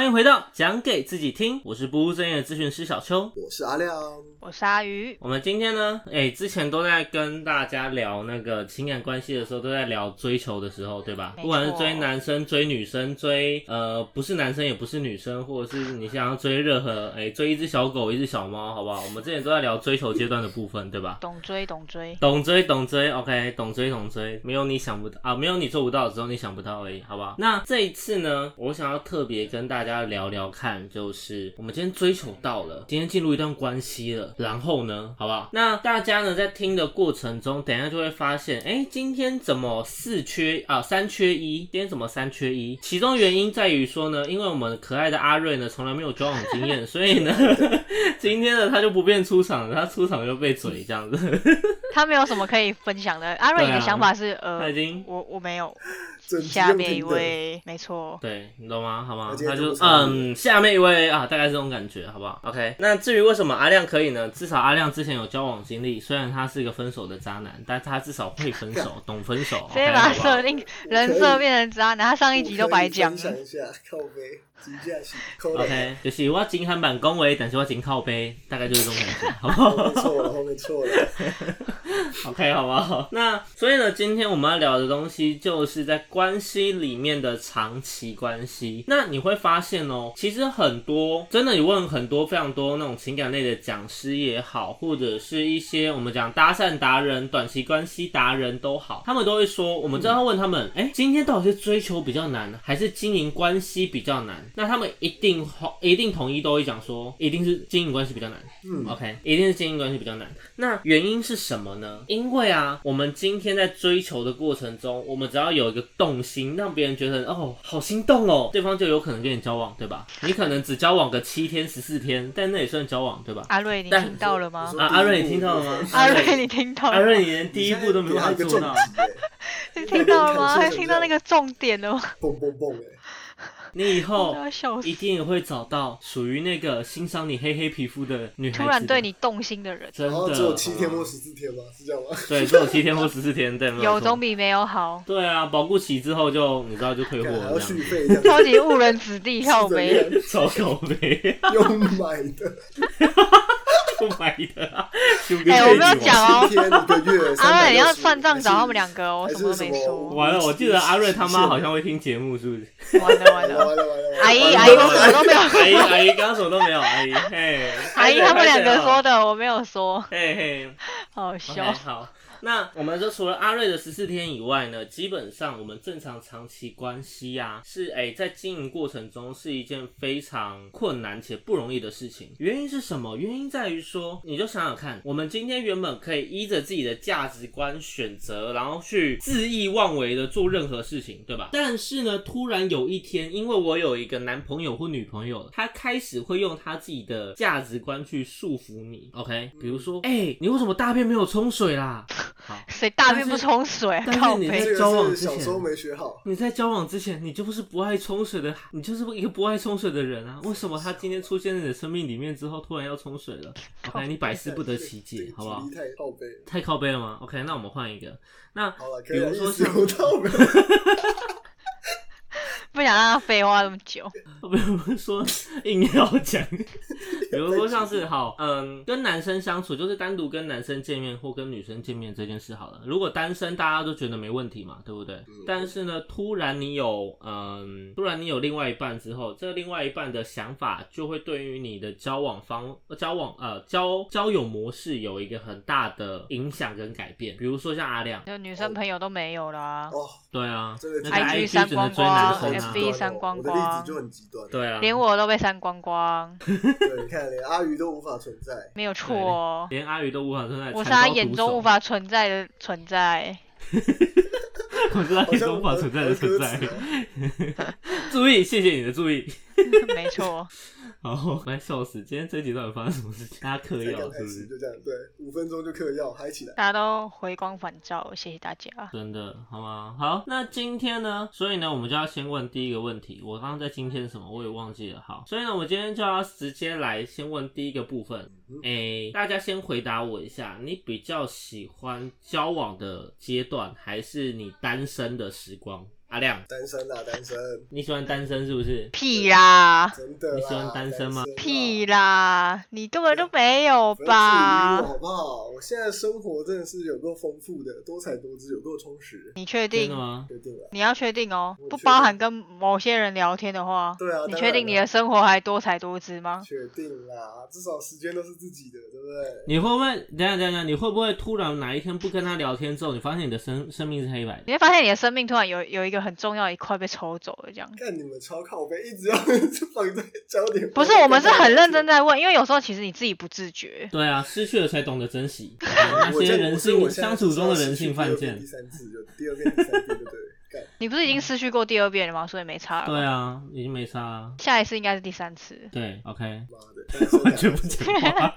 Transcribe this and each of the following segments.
欢迎回到讲给自己听，我是不务正业的咨询师小邱。我是阿亮。我是阿鱼，我们今天呢，哎、之前都在跟大家聊那个情感关系的时候，都在聊追求的时候，对吧？不管是追男生、追女生、追呃不是男生也不是女生，或者是你想要追任何哎、追一只小狗、一只小猫，好不好？我们之前都在聊追求阶段的部分，对吧？懂追懂追。懂追懂追，OK，懂追懂追，没有你想不到啊，没有你做不到，只有你想不到而已，好不好？那这一次呢，我想要特别跟大家聊聊看，就是我们今天追求到了，今天进入一段关系了，然后呢，好不好？那大家呢在听的过程中，等一下就会发现，哎，今天怎么四缺啊，三缺一？今天怎么三缺一？其中原因在于说呢，因为我们可爱的阿瑞呢从来没有交往经验，所以呢，今天呢他就不便出场了，他出场就被嘴这样子。他没有什么可以分享的。阿瑞，你的想法是他呃已，经我我没有。下面一位，没错。对你懂吗？好吗他就嗯，下面一位啊，大概这种感觉，好不好？OK。那至于为什么阿亮可以呢？至少阿亮之前有交往经历，虽然他是一个分手的渣男，但他至少会分手，懂分手。直接把设定人设变成渣男，他上一集都白讲了我可以分。享一下，靠背，金价起，扣的，OK，就是我金韩版恭维，但是我金靠背，大概就是这种感觉，好不好？后面错了，后面错了。OK，好不好？那所以呢，今天我们要聊的东西就是在关系里面的长期关系。那你会发现哦，其实很多真的，你问很多非常多那种情感类的讲师也好，或者是一些我们讲搭讪达人、短期关系达人都好，他们都会说，我们正要问他们，哎、今天到底是追求比较难，还是经营关系比较难？那他们一定一定统一都会讲说，一定是经营关系比较难。嗯 OK，一定是经营关系比较难。那原因是什么呢？因为啊，我们今天在追求的过程中，我们只要有一个动心，让别人觉得哦好心动哦，对方就有可能跟你交往，对吧？你可能只交往个七天十四天，但那也算交往，对吧？阿瑞，你但听到了吗啊，阿瑞，你听到了吗？阿瑞，你听到了吗？阿瑞，你连第一步都没办法做到。你听到了吗？那边看听到那个重点了吗？蹦蹦蹦哎，你以后一。定也会找到属于那个欣赏你黑黑皮肤的女孩子的。突然对你动心的人，真的然后只有七天或十四天吗？是这样吗？对，只有七天或十四天，对，吗有总比没有好。对啊，保固期之后就你知道就退货了超级误人子弟，靠是背。超靠没，又买的，不买的哎我没有讲哦。七天一个月，阿瑞，你要算账找他们还两个哦，我什么没说。完了，我记得阿瑞他妈好像会听节目，是不是？完了完了，完了完了，阿姨阿姨我什么都没有。阿姨阿姨刚刚什么都没有，阿姨嘿，阿姨他们两个说的，我没有说，嘿嘿。好笑。好，那我们就除了阿瑞的十四天以外呢，基本上我们正常长期关系啊，是哎、在经营过程中是一件非常困难且不容易的事情。原因是什么？原因在于说，你就想想看，我们今天原本可以依着自己的价值观选择，然后去恣意妄为的做任何事情，对吧？但是呢，突然有一天，因为我有一个男朋友或女朋友，他开始会用他自己的价值观去束缚你，OK？比如说，哎、你为什么大便没有冲水啦？好，谁大便不冲水？但是你在交往之前小时候前，没学好，你在交往之前，你就不是不爱冲水的，你就是一个不爱冲水的人啊！为什么他今天出现在你的生命里面之后，突然要冲水了？OK，你百思不得其解，好不好太靠背了。太靠背了吗？OK，那我们换一个。那好了，比如说像有道理。不想让他废话那么久。比如说硬要讲，比如说像是好，嗯，跟男生相处，就是单独跟男生见面或跟女生见面这件事好了。如果单身，大家都觉得没问题嘛，对不对？但是呢，突然你有，嗯，突然你有另外一半之后，这另外一半的想法就会对于你的交往方、呃交往呃交交友模式有一个很大的影响跟改变。比如说像阿亮，就女生朋友都没有啦，哦，对啊 IG 删光光，FB 删光我的例子就很极端。对啊，连我都被删光光，对，你看连阿鱼都无法存在。没有错哦。连阿宇都无法存在，我是他眼中无法存在的存在。我是他眼中无法存在的存在。注意，谢谢你的注意。没错，好，来 笑死！今天这集到底发生什么事情？大家嗑药是不是？始就这样，对，五分钟就嗑药，嗨起来。大家都回光返照，谢谢大家。真的好吗？好，那今天呢？所以呢，我们就要先问第一个问题。我刚刚在今天什么我也忘记了。好，所以呢，我今天就要直接来先问第一个部分。嗯诶、大家先回答我一下，你比较喜欢交往的阶段，还是你单身的时光？阿亮，单身啊，单身，你喜欢单身是不是？屁啦，真的。你喜欢单身吗屁啦，你根本就没有吧？好不好？我现在生活真的是有够丰富的，多彩多姿，有够充实。你确定真的？吗？确定了，你要确定哦不包含跟某些人聊天的话。对啊，你确定你的生活还多彩多姿吗？确定啦，至少时间都是自己的，对不对？你会不会等一下等下？你会不会突然哪一天不跟他聊天之后，你发现你的生生命是黑白的？你会发现你的生命突然有有一个很重要一块被抽走了，这样。看你们超靠背，一直要放在焦点。不是，我们是很认真。在问，因为有时候其实你自己不自觉。对啊，失去了才懂得珍惜 那些人性相处中的人性犯贱第。三次就第二遍、第三遍，对对？干你不是已经失去过第二遍了吗？所以没差了。对。啊，已经没差了。下一次应该是第三次。对，OK，妈的，完全不讲话。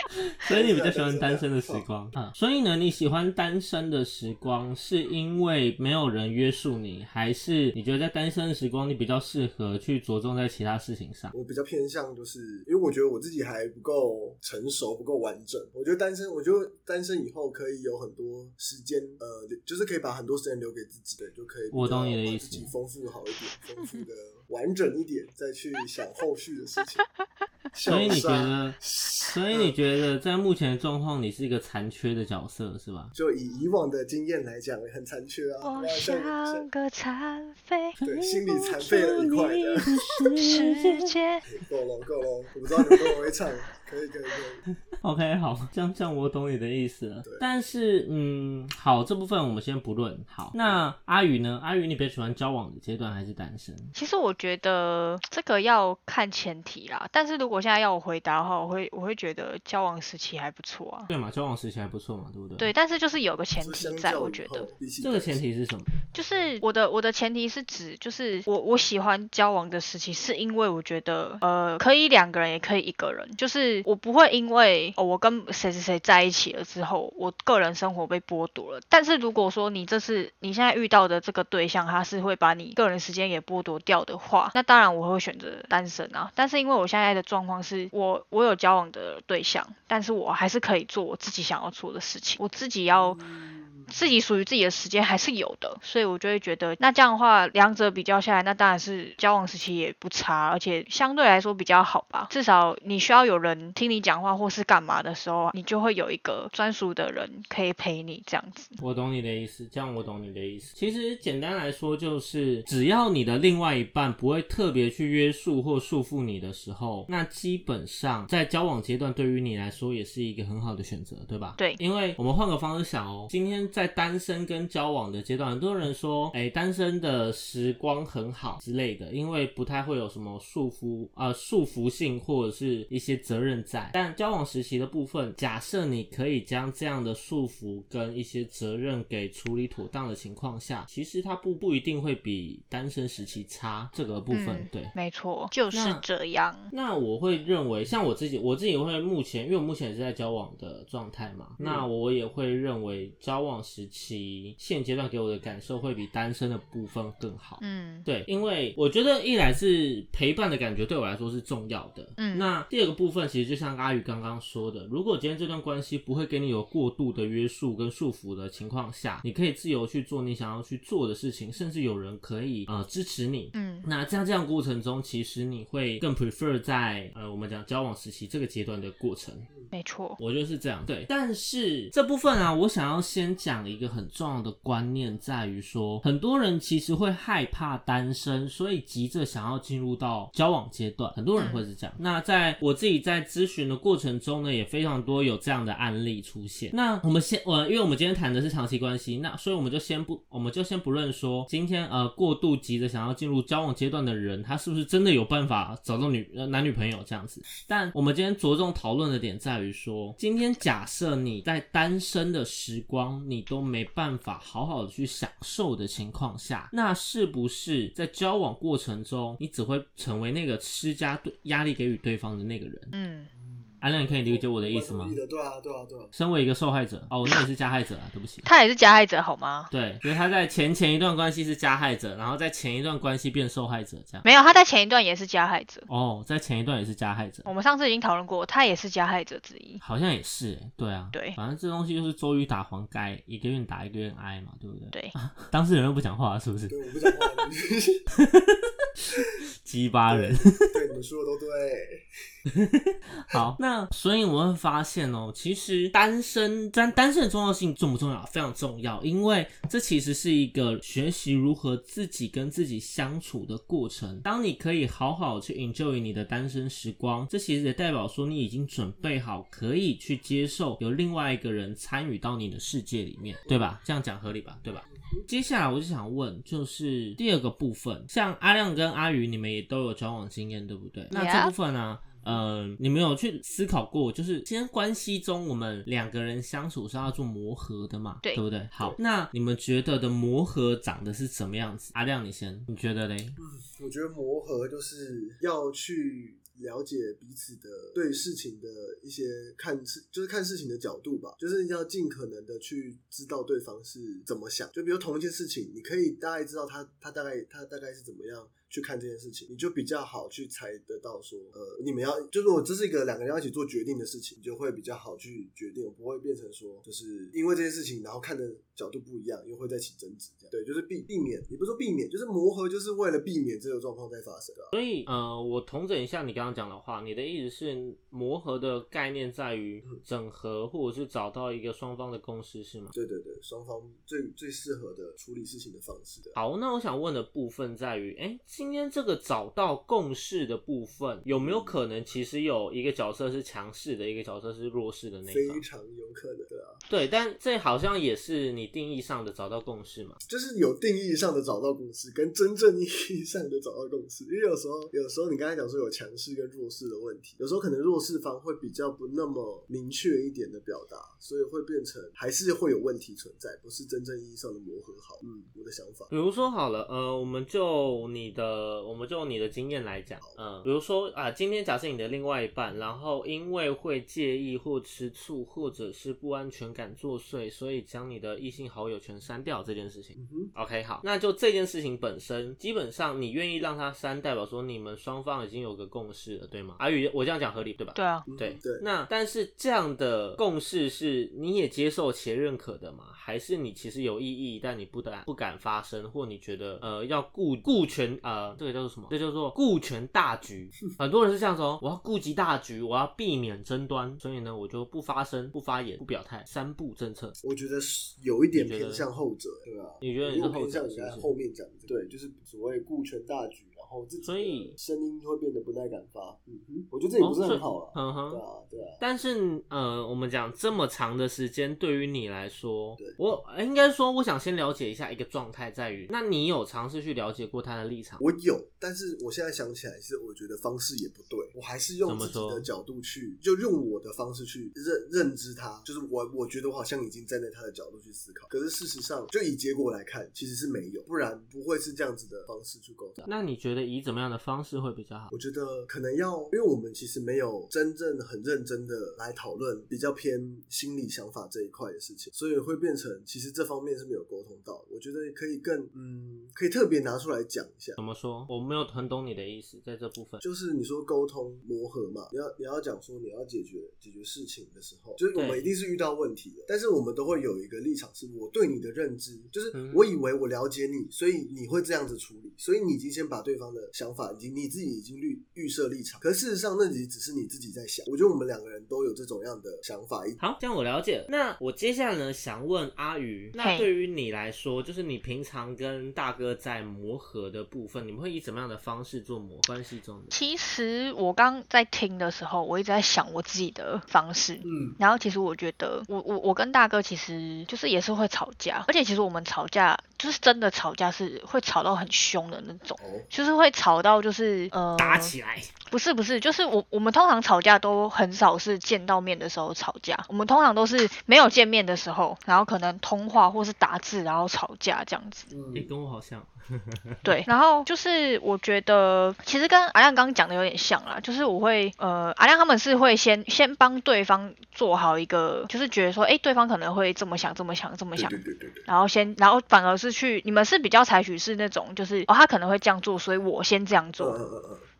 所以你比较喜欢单身的时光啊？所以呢，你喜欢单身的时光，是因为没有人约束你，还是你觉得在单身的时光，你比较适合去着重在其他事情上？我比较偏向，就是因为我觉得我自己还不够成熟，不够完整。我觉得单身，我觉得单身以后可以有很多时间，呃，就是可以把很多时间留给自己，的，就可以我懂你的意思把自己丰富好一点，丰富的完整一点，再去想后续的事情。所以你觉得，所以你觉得在目前的状况，你是一个残缺的角色，是吧？就以以往的经验来讲，很残缺啊。我那像个残废，对心里残废了一块的。世界。够了够了，我不知道你们会不会唱，可以可以可以。OK，好，这样这样我懂你的意思了。但是，嗯，好，这部分我们先不论。好，那阿宇呢？阿宇，你比较喜欢交往的阶段还是单身？其实我觉得这个要看前提啦，但是如果现在要我回答的话，我会我会觉得交往时期还不错啊。对嘛，交往时期还不错嘛，对不对？。对，但是就是有个前是提在，我觉得这个前提是什么？就是我的我的前提是指，就是我我喜欢交往的时期，是因为我觉得呃可以两个人也可以一个人，就是我不会因为哦我跟谁谁谁在一起了之后，我个人生活被剥夺了。但是如果说你这是你现在遇到的这个对象，他是会把你个人时间也剥夺掉的话，那当然我会选择单身啊。但是因为我现在的状况是我我有交往的对象，但是我还是可以做我自己想要做的事情，我自己要。自己属于自己的时间还是有的，所以我就会觉得，那这样的话，两者比较下来，那当然是交往时期也不差，而且相对来说比较好吧。至少你需要有人听你讲话或是干嘛的时候，你就会有一个专属的人可以陪你这样子。我懂你的意思，这样我懂你的意思。其实简单来说，就是只要你的另外一半不会特别去约束或束缚你的时候，那基本上在交往阶段对于你来说也是一个很好的选择，对吧？对因为我们换个方式想哦，今天在单身跟交往的阶段，很多人说，哎，单身的时光很好之类的，因为不太会有什么束缚啊束缚性或者是一些责任在。但交往时期的部分，假设你可以将这样的束缚跟一些责任给处理妥当的情况下，其实它不不一定会比单身时期差这个部分，嗯对。没错，就是这样。那我会认为，像我自己，我自己会目前，因为我目前也是在交往的状态嘛，那我也会认为交往时期现阶段给我的感受会比单身的部分更好。嗯对，因为我觉得一来是陪伴的感觉对我来说是重要的，嗯那第二个部分其实就像阿宇刚刚说的，如果今天这段关系不会给你有过度的约束跟束缚的情况下，你可以自由去做你想要去做的事情，甚至有人可以呃支持你，嗯那这样这样过程中，其实你会更 prefer 在呃我们讲交往时期这个阶段的过程，没错。我觉得是这样。对，但是这部分啊，我想要先讲一个很重要的观念，在于说，很多人其实会害怕单身，所以急着想要进入到交往阶段，很多人会是这样。那在我自己在咨询的过程中呢，也非常多有这样的案例出现。那我们先，呃，因为我们今天谈的是长期关系，那所以我们就先不，我们就先不论说今天呃过度急着想要进入交往阶段的人，他是不是真的有办法找到女呃男女朋友这样子。但我们今天着重讨论的点在于说，今天假设你在单身的时光，你都没办法好好的去享受的情况下，那是不是在交往过程中，你只会成为那个施加对压力给予对方的那个人？嗯，阿亮，你可以理解我的意思吗蛮同意？的，对啊，对啊，对啊。身为一个受害者，哦，那也是加害者啊，对不起。他也是加害者好吗？对，就是他在前前一段关系是加害者，然后在前一段关系变受害者，这样。没有，他在前一段也是加害者。哦，在前一段也是加害者，我们上次已经讨论过，他也是加害者之一。好像也是、欸，对啊，对反正这东西就是周瑜打黄盖，一个愿打一个愿挨嘛，对不对？对，当事人又不讲话，是不是？对，我不讲话，鸡巴人。对你们说的都对。好，那所以我们会发现哦，其实单身单单身的重要性重不重要？非常重要，因为这其实是一个学习如何自己跟自己相处的过程。当你可以好好去 enjoy 你的单身时光，这其实也代表说你已经准备好可以去接受有另外一个人参与到你的世界里面，对吧？这样讲合理吧？对吧？接下来我就想问，就是第二个部分，像阿亮跟阿宇，你们也都有交往经验，对不对？那这部分呢、呃，你们有去思考过，就是今天关系中我们两个人相处是要做磨合的嘛？对对不对？好，那你们觉得的磨合长得是什么样子？阿亮，你先，你觉得嘞？嗯我觉得磨合就是要去了解彼此的对事情的一些看事，就是看事情的角度吧，就是要尽可能的去知道对方是怎么想。就比如同一件事情，你可以大概知道他他大概他大概是怎么样。去看这件事情，你就比较好去猜得到说，呃，你们要就是我这是一个两个人要一起做决定的事情，你就会比较好去决定，不会变成说就是因为这件事情，然后看的角度不一样，又会再起争执，这样对，就是避避免，也不是说避免，就是磨合，就是为了避免这个状况再发生啊。所以，呃，我统整一下你刚刚讲的话，你的意思是磨合的概念在于整合，或者是找到一个双方的共识，是吗？对对对，双方最最适合的处理事情的方式的。好，那我想问的部分在于，哎，今天这个找到共识的部分，有没有可能其实有一个角色是强势的，一个角色是弱势的那一方？非常有可能的啊，对，但这好像也是你定义上的找到共识嘛？就是有定义上的找到共识，跟真正意义上的找到共识。因为有时候，有时候你刚才讲说有强势跟弱势的问题，有时候可能弱势方会比较不那么明确一点的表达，所以会变成还是会有问题存在，不是真正意义上的磨合好。嗯，我的想法。比如说好了，呃，我们就你的，我们就你的经验来讲，嗯、比如说啊、今天假设你的另外一半，然后因为会介意或吃醋，或者是不安全感作祟，所以将你的异性好友全删掉这件事情。嗯哼，OK，好，那就这件事情本身，基本上你愿意让他删，代表说你们双方已经有个共识了，对吗？阿宇，我这样讲合理对吧？对啊，嗯对对，那但是这样的共识是你也接受且认可的吗？还是你其实有异议，但你不敢不敢发声，或你觉得呃要顾顾全呃这个叫做什么？这叫做顾全大局。很多人是这样说，我要顾及大局，我要避免争端，所以呢我就不发声、不发言、不表态，三不政策。我觉得是有一点偏向后者，对啊？你觉得你是后偏向你后面讲的，对，就是所谓顾全大局，然后自己所以声音会变得不太敢发。嗯哼，我觉得这也不是很好啊。嗯哼对。啊，对啊。但是，呃，我们讲这么长的时间，对于你来说对，我呃应该说，我想先了解一下一个状态，在于，那你有尝试去了解过他的立场？我有，但是我现在想起来是，我觉得方式也不对，我还是用自己的角度去，就用我的方式去认认知他，就是我我觉得我好像已经站在他的角度去思考，可是事实上，就以结果来看，其实是没有，不然不会是这样子的方式去构造。那你觉得以怎么样的方式会比较好？我觉得可能要，因为我们其实没有真正很认真的来讨论比较偏心理想法这一块的事情，所以会变成其实这方面是没有沟通到。我觉得可以更嗯，可以特别拿出来讲一下怎。么说？我没有很懂你的意思，在这部分。就是你说沟通磨合嘛，你要你要讲说你要解决解决事情的时候，就是我们一定是遇到问题的，但是我们都会有一个立场，是我对你的认知，就是嗯我以为我了解你，所以你会这样子处理，所以你已经先把对方的想法，以及你自己已经预预设立场，可事实上那只只是你自己在想。我觉得我们两个人都有这种样的想法，好，这样我了解了。那我接下来呢，想问阿鱼，那对于你来说，就是你平常跟大哥在磨合的部分，你们会以怎么样的方式做磨关系中的？其实我刚在听的时候，我一直在想我自己的方式。嗯，然后其实我觉得，我我我跟大哥其实就是也是会吵架，而且其实我们吵架就是真的吵架是会吵到很凶的那种，哦，就是会吵到就是呃打起来，不是不是，就是我我们通常吵架都很少是是见到面的时候吵架，我们通常都是没有见面的时候，然后可能通话或是打字，然后吵架这样子。嗯哎、跟我好像。对，然后就是我觉得其实跟阿亮刚刚讲的有点像啦，就是我会呃阿亮他们是会先先帮对方做好一个，就是觉得说，哎，对方可能会这么想，这么想，这么想。对对对对，然后先，然后反而是去，你们是比较采取是那种，就是哦，他可能会这样做，所以我先这样嗯做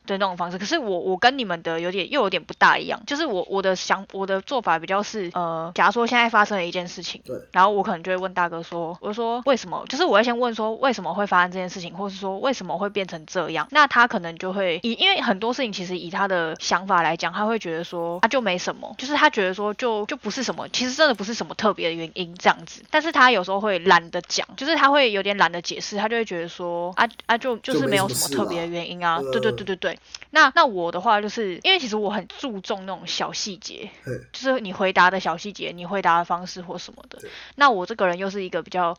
的那种方式。可是我我跟你们的有点又有点不大一样，就是我我的想我的做法比较是，呃，假如说现在发生了一件事情，对，然后我可能就会问大哥说，我说为什么？就是我会先问说为什么会发生这件事情，或是说为什么会变成这样？那他可能就会以因为很多事情其实以他的想法来讲，他会觉得说啊就没什么，就是他觉得说就就不是什么，其实真的不是什么特别的原因这样子。但是他有时候会懒得讲，就是他会有点懒得解释，他就会觉得说啊啊就就就是没没有什么特别的原因啊，对对对对对对。那那我的话就是因为其实我很注重那种小细节，就是你回答的小细节，你回答的方式或什么的。那我这个人又是一个比较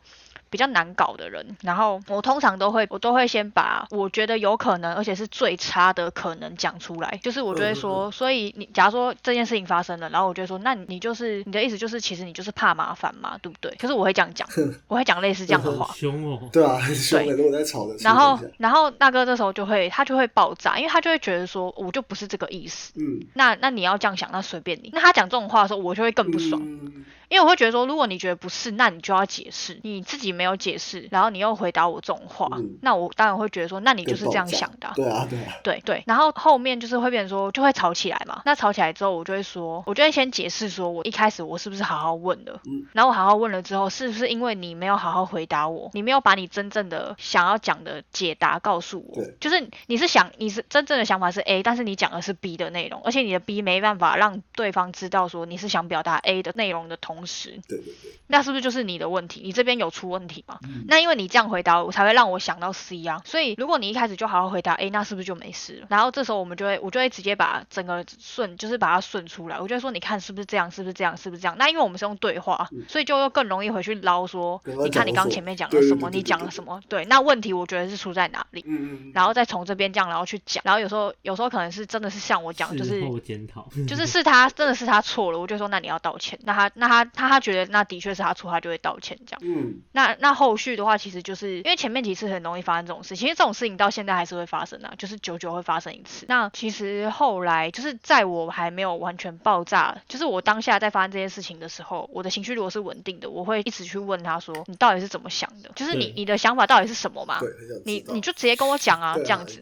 比较难搞的人，然后我通常都会我都会先把我觉得有可能，而且是最差的可能讲出来，就是我就会说，所以你假如说这件事情发生了，然后我就会说，那你就是你的意思就是其实你就是怕麻烦嘛，对不对？可是我会这样讲，我会讲类似这样的话。凶哦。对啊，很 凶的，如果在吵的，然后然后大哥这时候就会，他就会爆炸，因为他就会觉得说，我就不是这个意思。嗯，那那你要这样想，那随便你。那他讲这种话的时候，我就会更不爽，嗯因为我会觉得说，如果你觉得不是，那你就要解释。你自己没有解释，然后你又回答我这种话，嗯那我当然会觉得说，那你就是这样想的啊、对啊，对啊，对对，然后后面就是会变成说，就会吵起来嘛。那吵起来之后，我就会说，我就会先解释说，我一开始我是不是好好问了，嗯然后我好好问了之后，是不是因为你没有好好回答我，你没有把你真正的想要讲的解答告诉我对，就是你是想你是真正的想法是 A，但是你讲的是 B 的内容，而且你的 B 没办法让对方知道说你是想表达 A 的内容的同时，对对对，那是不是就是你的问题？你这边有出问题吗？嗯那因为你这样回答我，才会让我想到 C 啊。所以如果你一开始就好好回答 A，那是不是就没事了？然后这时候我们就会，我就会直接把整个顺，就是把它顺出来。我就会说，你看是不是这样？是不是这样？是不是这样？那因为我们是用对话，所以就又更容易回去捞说，你看你刚前面讲了什么？你讲了什么？对，那问题我觉得是出在哪里？嗯嗯嗯，然后再从这边这样，然后去讲。然后有时候有时候可能是真的是像我讲，就是检讨。就是是他真的是他错了，我就说那你要道歉。那他那他他他觉得那的确是他错，他就会道歉这样。嗯，那那后续的话，其实就是因为前面几次很容易发生这种事，其实这种事情到现在还是会发生啊、就是久久会发生一次。那其实后来就是在我还没有完全爆炸，就是我当下在发生这件事情的时候，我的情绪如果是稳定的，我会一直去问他说，你到底是怎么想的？就是你你的想法到底是什么嘛？你你就直接跟我讲啊，这样子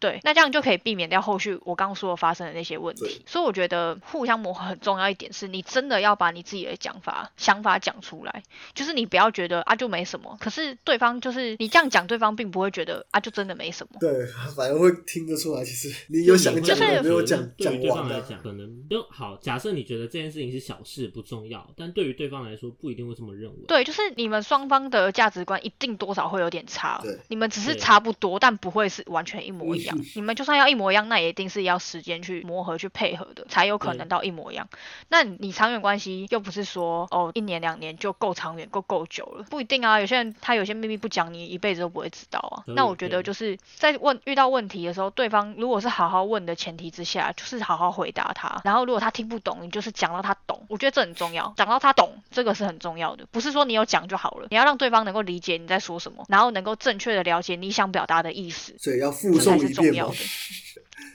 对，那这样就可以避免掉后续我刚刚说的发生的那些问题。所以我觉得互相磨合很重要一点是，你真的要把你自己的讲法、想法讲出来，就是你不要觉得啊就没什么，可是对方就是你这样讲，对方并不会觉得啊就真的没什么。对，反而会听得出来，其实你有想讲就是的，没有讲对对方来，讲，可能都好。假设你觉得这件事情是小事不重要，但对于对方来说不一定会这么认为。对，就是你们双方的价值观一定多少会有点差对，你们只是差不多，但不会是完全一模一样。你们就算要一模一样，那也一定是要时间去磨合、去配合的，才有可能到一模一样。那你长远关系又不是说哦一年两年就够长远、够够久了，不一定啊。有些人他有些秘密不讲，你一辈子都不会知道啊。那我觉得就是在问遇到问题的时候，对方如果是好好问的前提之下，就是好好回答他。然后如果他听不懂，你就是讲到他懂，我觉得这很重要。讲到他懂，这个是很重要的，不是说你有讲就好了，你要让对方能够理解你在说什么，然后能够正确的了解你想表达的意思。所以要附送一重要的？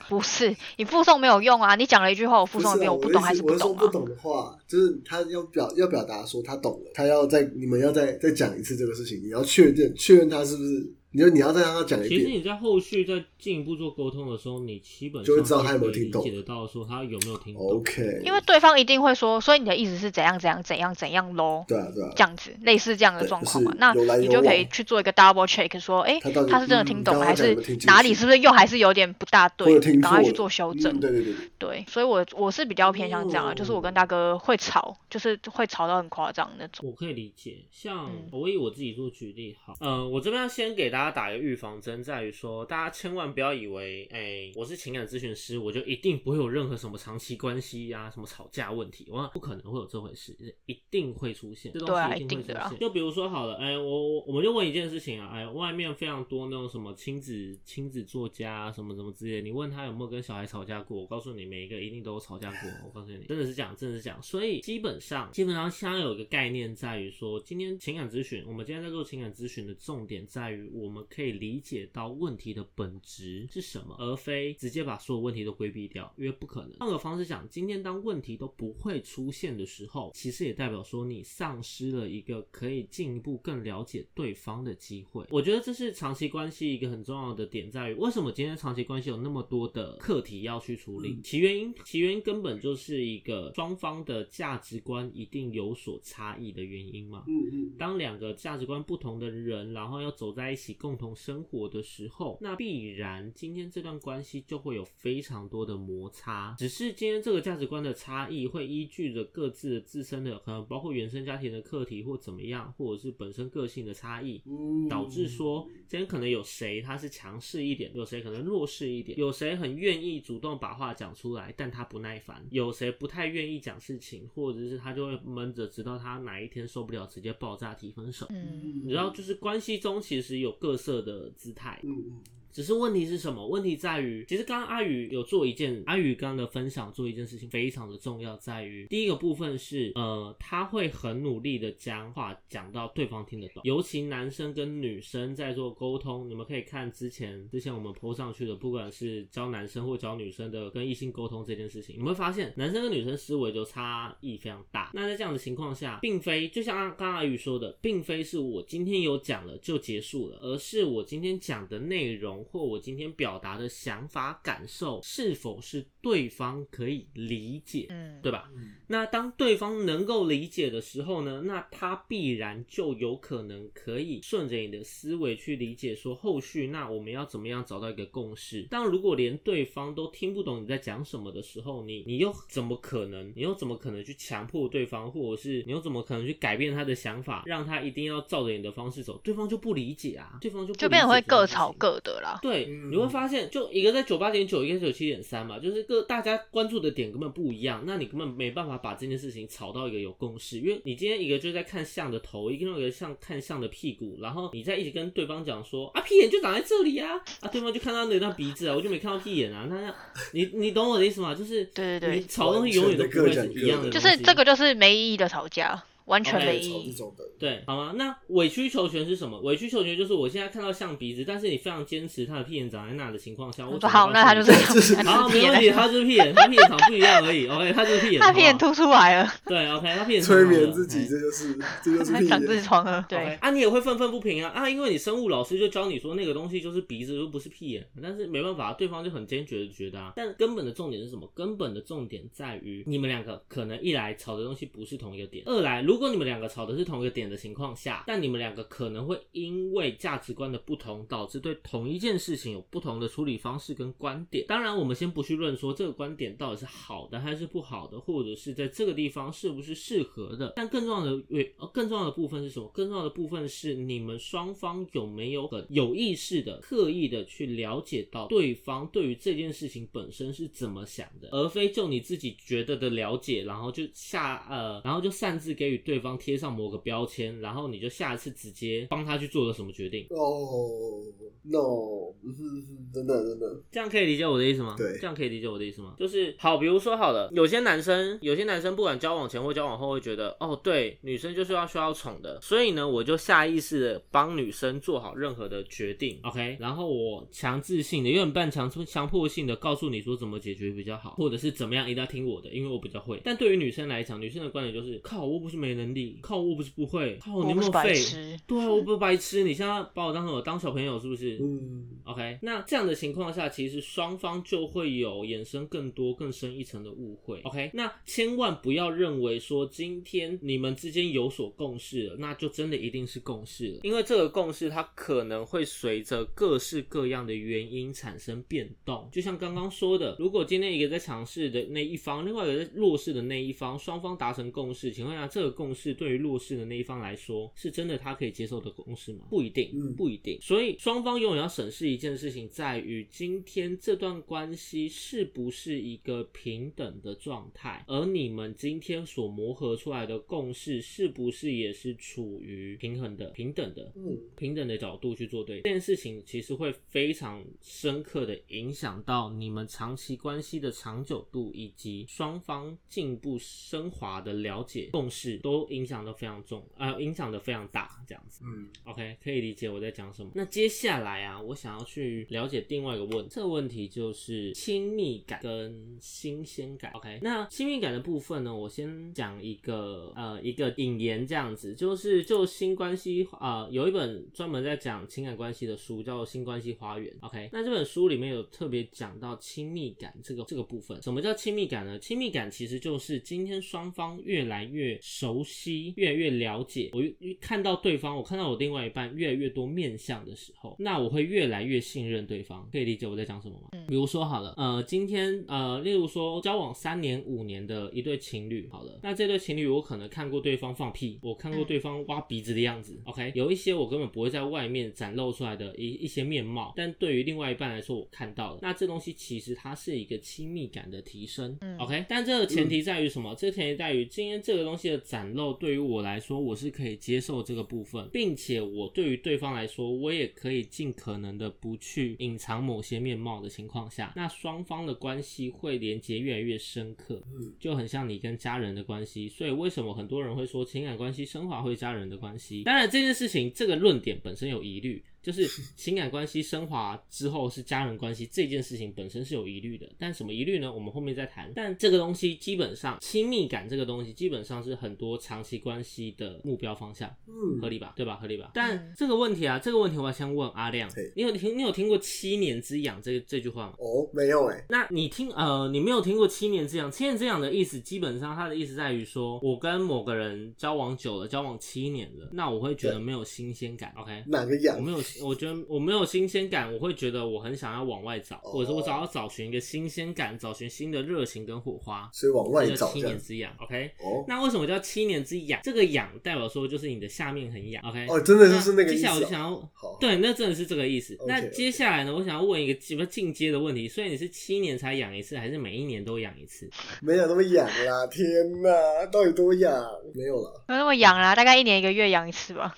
不是你附送没有用啊！你讲了一句话，我附送一遍，我不懂还的意思我是说？不懂的话，就是他要表要表达说他懂了，他要再你们要再再讲一次这个事情，你要确认确认他是不是，你就你要再让他讲一遍，其实你在后续再进一步做沟通的时候，你基本上就会知道他有没有听懂理解得到说他有没有听懂。OK，因为对方一定会说，所以你的意思是怎样怎样怎样怎样喽？对啊对啊这，样子类似这样的状况嘛就，是那你就可以去做一个 double check，说，哎他是真的听懂还是哪里是不是又还是有点不大对赶快去做修正嗯。对对对对，所以我我是比较偏向这样啊，就是我跟大哥会吵，就是会吵到很夸张那种。我可以理解，像嗯我以我自己做举例好，呃，我这边要先给大家打一个预防针，在于说，大家千万不要以为，哎、我是情感咨询师，我就一定不会有任何什么长期关系呀、什么吵架问题，我不可能会有这回事，一定会出现，这东西一定会出现。就比如说好了，哎、我我我们就问一件事情啊，哎、外面非常多那种什么亲子亲子作家啊，什么什么之类，你问他有没有跟小孩吵架过，我告诉你，每一个一定都有吵架过，我告诉你，真的是这样，真的是这样。所以基本上，基本上现在有一个概念在于说，今天情感咨询，我们今天在做情感咨询的重点在于，我们可以理解到问题的本质是什么，而非直接把所有问题都规避掉，因为不可能。换个方式讲，今天当问题都不会出现的时候，其实也代表说你丧失了一个可以进一步更了解对方的机会。我觉得这是长期关系一个很重要的点，在于为什么今天长期关系有那么多的课题要去处理？嗯其原因，其原因根本就是一个双方的价值观一定有所差异的原因嘛。嗯嗯，当两个价值观不同的人，然后要走在一起共同生活的时候，那必然今天这段关系就会有非常多的摩擦。只是今天这个价值观的差异，会依据着各自的自身的可能包括原生家庭的课题或怎么样，或者是本身个性的差异，嗯导致说今天可能有谁他是强势一点，有谁可能弱势一点，有谁很愿意主动把话讲出来，但他不耐烦；有谁不太愿意讲事情，或者是他就会闷着，直到他哪一天受不了，直接爆炸提分手。嗯，你知道，就是关系中其实有各特色的姿态，嗯。只是问题是什么？问题在于，其实刚刚阿宇有做一件，阿宇刚刚的分享做一件事情非常的重要，在于第一个部分是，呃，他会很努力的将话讲到对方听得懂，尤其男生跟女生在做沟通，你们可以看之前之前我们 PO 上去的，不管是教男生或教女生的跟异性沟通这件事情，你会发现男生跟女生思维就差异非常大。那在这样的情况下，并非就像刚刚阿宇说的，并非是我今天有讲了就结束了，而是我今天讲的内容或我今天表达的想法、感受，是否是对方可以理解，嗯，对吧？嗯那当对方能够理解的时候呢，那他必然就有可能可以顺着你的思维去理解，说后续那我们要怎么样找到一个共识。当如果连对方都听不懂你在讲什么的时候，你你又怎么可能？你又怎么可能去强迫对方，或者是你又怎么可能去改变他的想法，让他一定要照着你的方式走？对方就不理解啊，对方就不就变成会理解这件各吵各的啦。对，嗯你会发现，就一个在九八点九，一个在九七点三嘛，就是各大家关注的点根本不一样，那你根本没办法把这件事情吵到一个有共识，因为你今天一个就是在看象的头，一个另一个像看象的屁股，然后你再一直跟对方讲说啊屁眼就长在这里啊，啊对方就看到那张鼻子啊，我就没看到屁眼啊，那你你懂我的意思吗？就是对对对你吵的东西永远都不会是一样的就是这个就是没意义的吵架，完全没意义。对，好吗？那委曲求全是什么？委曲求全就是我现在看到象鼻子，但是你非常坚持他的屁眼长在那的情况下，我好，那他就是 好，就是没问题，他就是屁眼，他屁眼长不一样而已。OK，他就是屁眼，他屁眼凸出来了，对，OK，他屁眼催眠自己，哎这就是这就是屁他长痔眼。疮了。对，啊，你也会愤愤不平啊啊！因为你生物老师就教你说那个东西就是鼻子，又不是屁眼，但是没办法，对方就很坚决的觉得啊。但根本的重点是什么？根本的重点在于你们两个可能一来吵的东西不是同一个点，二来如如果你们两个吵的是同一个点的情况下，但你们两个可能会因为价值观的不同，导致对同一件事情有不同的处理方式跟观点。当然，我们先不去论说这个观点到底是好的还是不好的，或者是在这个地方是不是适合的。但更重要的呃更重要的部分是什么？更重要的部分是你们双方有没有很有意识的、刻意的去了解到对方对于这件事情本身是怎么想的，而非就你自己觉得的了解，然后就下呃，然后就擅自给予对方贴上某个标签，然后你就下一次直接帮他去做了什么决定。哦，no，嗯哼哼，真的真的，这样可以理解我的意思吗？对这样可以理解我的意思吗？就是好，比如说好了，有些男生，有些男生不管交往前或交往后，会觉得哦，对，女生就是要需要宠的，所以呢，我就下意识的帮女生做好任何的决定，OK，然后我强制性的，有点半强强迫性的告诉你说怎么解决比较好，或者是怎么样一定要听我的，因为我比较会。但对于女生来讲，女生的观点就是靠，我不是没能力，靠，我不是不会，靠，你有我不是白没有废？对啊，我不是白痴，你现在把我当成我当小朋友是不是？嗯，OK，那这样的情况下，其实双方就会有衍生更多、更深一层的误会。OK，那千万不要认为说今天你们之间有所共识了，那就真的一定是共识了，因为这个共识它可能会随着各式各样的原因产生变动。就像刚刚说的，如果今天一个在强势的那一方，另外一个在弱势的那一方，双方达成共识情况下，这个共共识对于弱势的那一方来说，是真的他可以接受的共识吗？不一定，嗯不一定。所以双方永远要审视一件事情，在于今天这段关系是不是一个平等的状态，而你们今天所磨合出来的共识是不是也是处于平衡的、平等的？嗯，平等的角度去做对这件事情，其实会非常深刻的影响到你们长期关系的长久度，以及双方进一步升华的了解共识，都影响都非常重，呃，影响的非常大，这样子。嗯，OK，可以理解我在讲什么。那接下来啊，我想要去了解另外一个问题，这个问题就是亲密感跟新鲜感。OK，那亲密感的部分呢，我先讲一个呃一个引言这样子，就是就新关系呃有一本专门在讲情感关系的书，叫做《新关系花园》。OK，那这本书里面有特别讲到亲密感这个这个部分。什么叫亲密感呢？亲密感其实就是今天双方越来越熟悉，越来越了解。我越越看到对方，我看到我另外一半越来越多面相的时候，那我会越来越信任对方。可以理解我在讲什么吗？嗯比如说好了，呃，今天呃，例如说交往三年、五年的一对情侣，好了，那这对情侣我可能看过对方放屁，我看过对方挖鼻子的样子。OK，有一些我根本不会在外面展露出来的一一些面貌，但对于另外一半来说，我看到了。那这东西其实它是一个亲密感的提升。嗯 OK，但这个前提在于什么？这个前提在于今天这个东西的展露，对于我来说，我是可以接受这个部分，并且我对于对方来说，我也可以尽可能的不去隐藏某些面貌的情况下，那双方的关系会连接越来越深刻。嗯就很像你跟家人的关系，所以为什么很多人会说情感关系升华会家人的关系？当然这件事情这个论点本身有疑虑，就是情感关系升华之后是家人关系这件事情本身是有疑虑的。但什么疑虑呢？我们后面再谈。但这个东西基本上亲密感这个东西基本上是很多长期关系的目标方向。嗯合理吧？对吧？合理吧？但这个问题啊，这个问题我要先问阿亮，你有听你有听过七年之痒这这句话吗？哦，没有哎，那你听呃，你没有听过七年之痒？七年之痒的意思，基本上它的意思在于说，我跟某个人交往久了，交往七年了，那我会觉得没有新鲜感。OK，哪个痒我？没有，我觉得我没有新鲜感，我会觉得我很想要往外找，哦或者说我想要找寻一个新鲜感，找寻新的热情跟火花，所以往外这叫七找这样。年之痒。OK，哦那为什么叫七年之痒？这个痒代表说就是你的下面很痒。OK，哦，真的就是那个意接下来我。想要好，对，那真的是这个意思。那接下来呢，我想要问一个比较进阶的问题，所以你是七年才养一次，还是每一年都养一次？没有那么痒啦！天哪，到底多痒？没有了，没有那么痒啦，大概一年一个月养一次吧。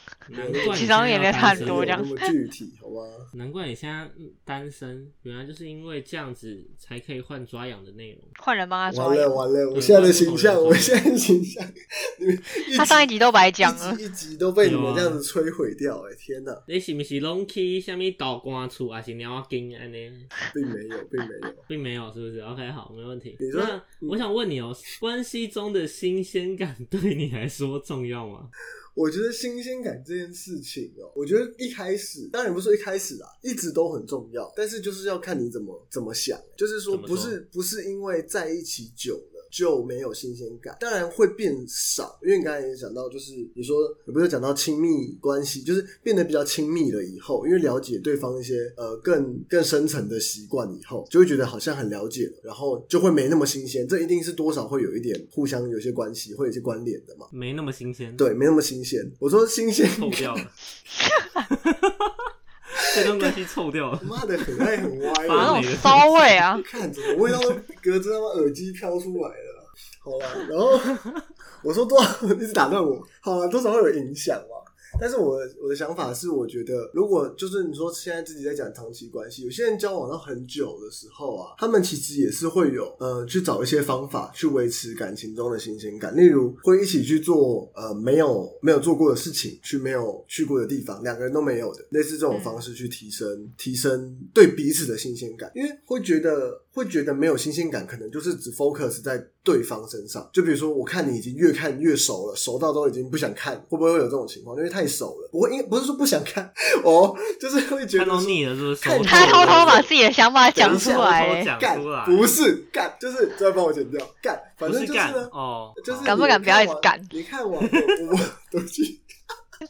其实也没有差很多这样具体，好吗？难怪你现在嗯单身，原来就是因为这样子才可以换抓痒的内容。换人帮他抓完了。完了，我现在的形象，我现在的形象，你们 他上一集都白讲了一集一集都被你们这样子摧毁掉，哎，天哪，你是不是拢去下面倒光处，还是鸟啊经安呢？并没有，并没有。并没有，是不是？OK，好，没问题。你说那我想问你哦，关系中的新鲜感对你来说重要吗？我觉得新鲜感这件事情哦，我觉得一开始，当然不是说一开始啊，一直都很重要，但是就是要看你怎么怎么想，就是说不是不是因为在一起久了。就没有新鲜感，当然会变少，因为你刚才也讲到，就是你说你不是讲到亲密关系，就是变得比较亲密了以后，因为了解对方一些呃更更深层的习惯以后，就会觉得好像很了解了，然后就会没那么新鲜，这一定是多少会有一点互相有些关系，会有些关联的嘛。没那么新鲜，，对，没那么新鲜。我说新鲜臭掉了。这段关系臭掉了。妈的，很爱很歪那种骚味啊！看怎么味道都隔着他妈耳机飘出来了。好了，然后我说多少 一直打断我，好了，多少会有影响嘛。但是我我的想法是，我觉得如果就是你说现在自己在讲长期关系，有些人交往到很久的时候啊，他们其实也是会有呃去找一些方法去维持感情中的新鲜感，例如会一起去做呃没有没有做过的事情，去没有去过的地方，两个人都没有的，类似这种方式去提升、提升对彼此的新鲜感，因为会觉得会觉得没有新鲜感，可能就是只 focus 在对方身上。就比如说，我看你已经越看越熟了，熟到都已经不想看，会不会会有这种情况？因为太熟了，不会，因为不是说不想看哦，就是会觉得看腻了，是不是？看他偷偷把自己的想法讲出偷来、不是干，就是再帮我剪掉干，反正就是哦，就是敢不敢不要看完一直干你看完我我对不起，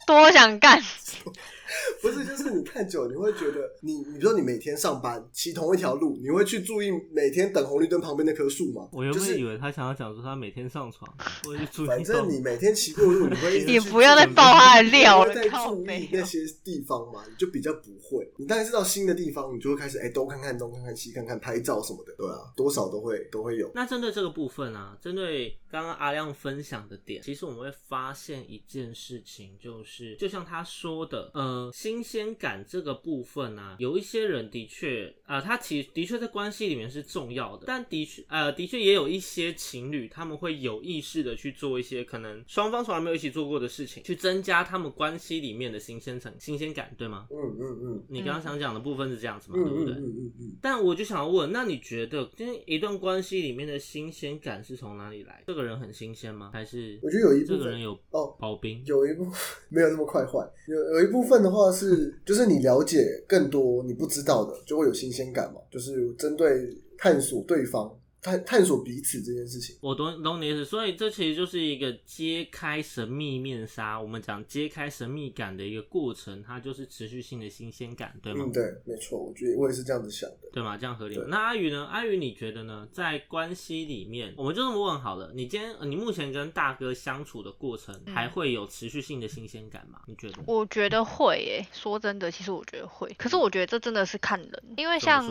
多想干。不是，就是你看久了，你会觉得你，你比如说你每天上班骑同一条路，你会去注意每天等红绿灯旁边那棵树吗？我原就是本以为他想要讲说他每天上床，或者去注意反正你每天骑过路，你会 你不要再爆他的料了在注意那些地方嘛，你就比较不会。你当然是到新的地方，你就会开始哎、东看看东看看西看看，拍照什么的，对啊，多少都会都会有。那针对这个部分啊，针对刚刚阿亮分享的点，其实我们会发现一件事情，就是就像他说的，呃，新鲜感这个部分啊，有一些人的确啊、他其的确在关系里面是重要的，但的确呃，的确也有一些情侣他们会有意识的去做一些可能双方从来没有一起做过的事情，去增加他们关系里面的新鲜层新鲜感，对吗？嗯嗯嗯你刚刚想讲的部分是这样子嘛，嗯对不对？嗯嗯嗯嗯，但我就想问，那你觉得今天一段关系里面的新鲜感是从哪里来？这个人很新鲜吗？还是我觉得有一部分这个人有哦，刨冰？有一部 没有那么快坏，有有一部分的话是，就是你了解更多你不知道的，就会有新鲜感嘛，就是针对探索对方、探探索彼此这件事情。我懂懂你的意思，所以这其实就是一个揭开神秘面纱，我们讲揭开神秘感的一个过程，它就是持续性的新鲜感，对吗？嗯，对，没错，我觉得我也是这样子想的。对吗？这样合理吗？那阿宇呢？阿宇，你觉得呢？在关系里面，我们就这么问好了。你今天，呃你目前跟大哥相处的过程，嗯还会有持续性的新鲜感吗？你觉得？我觉得会诶、说真的，其实我觉得会。可是我觉得这真的是看人，因为像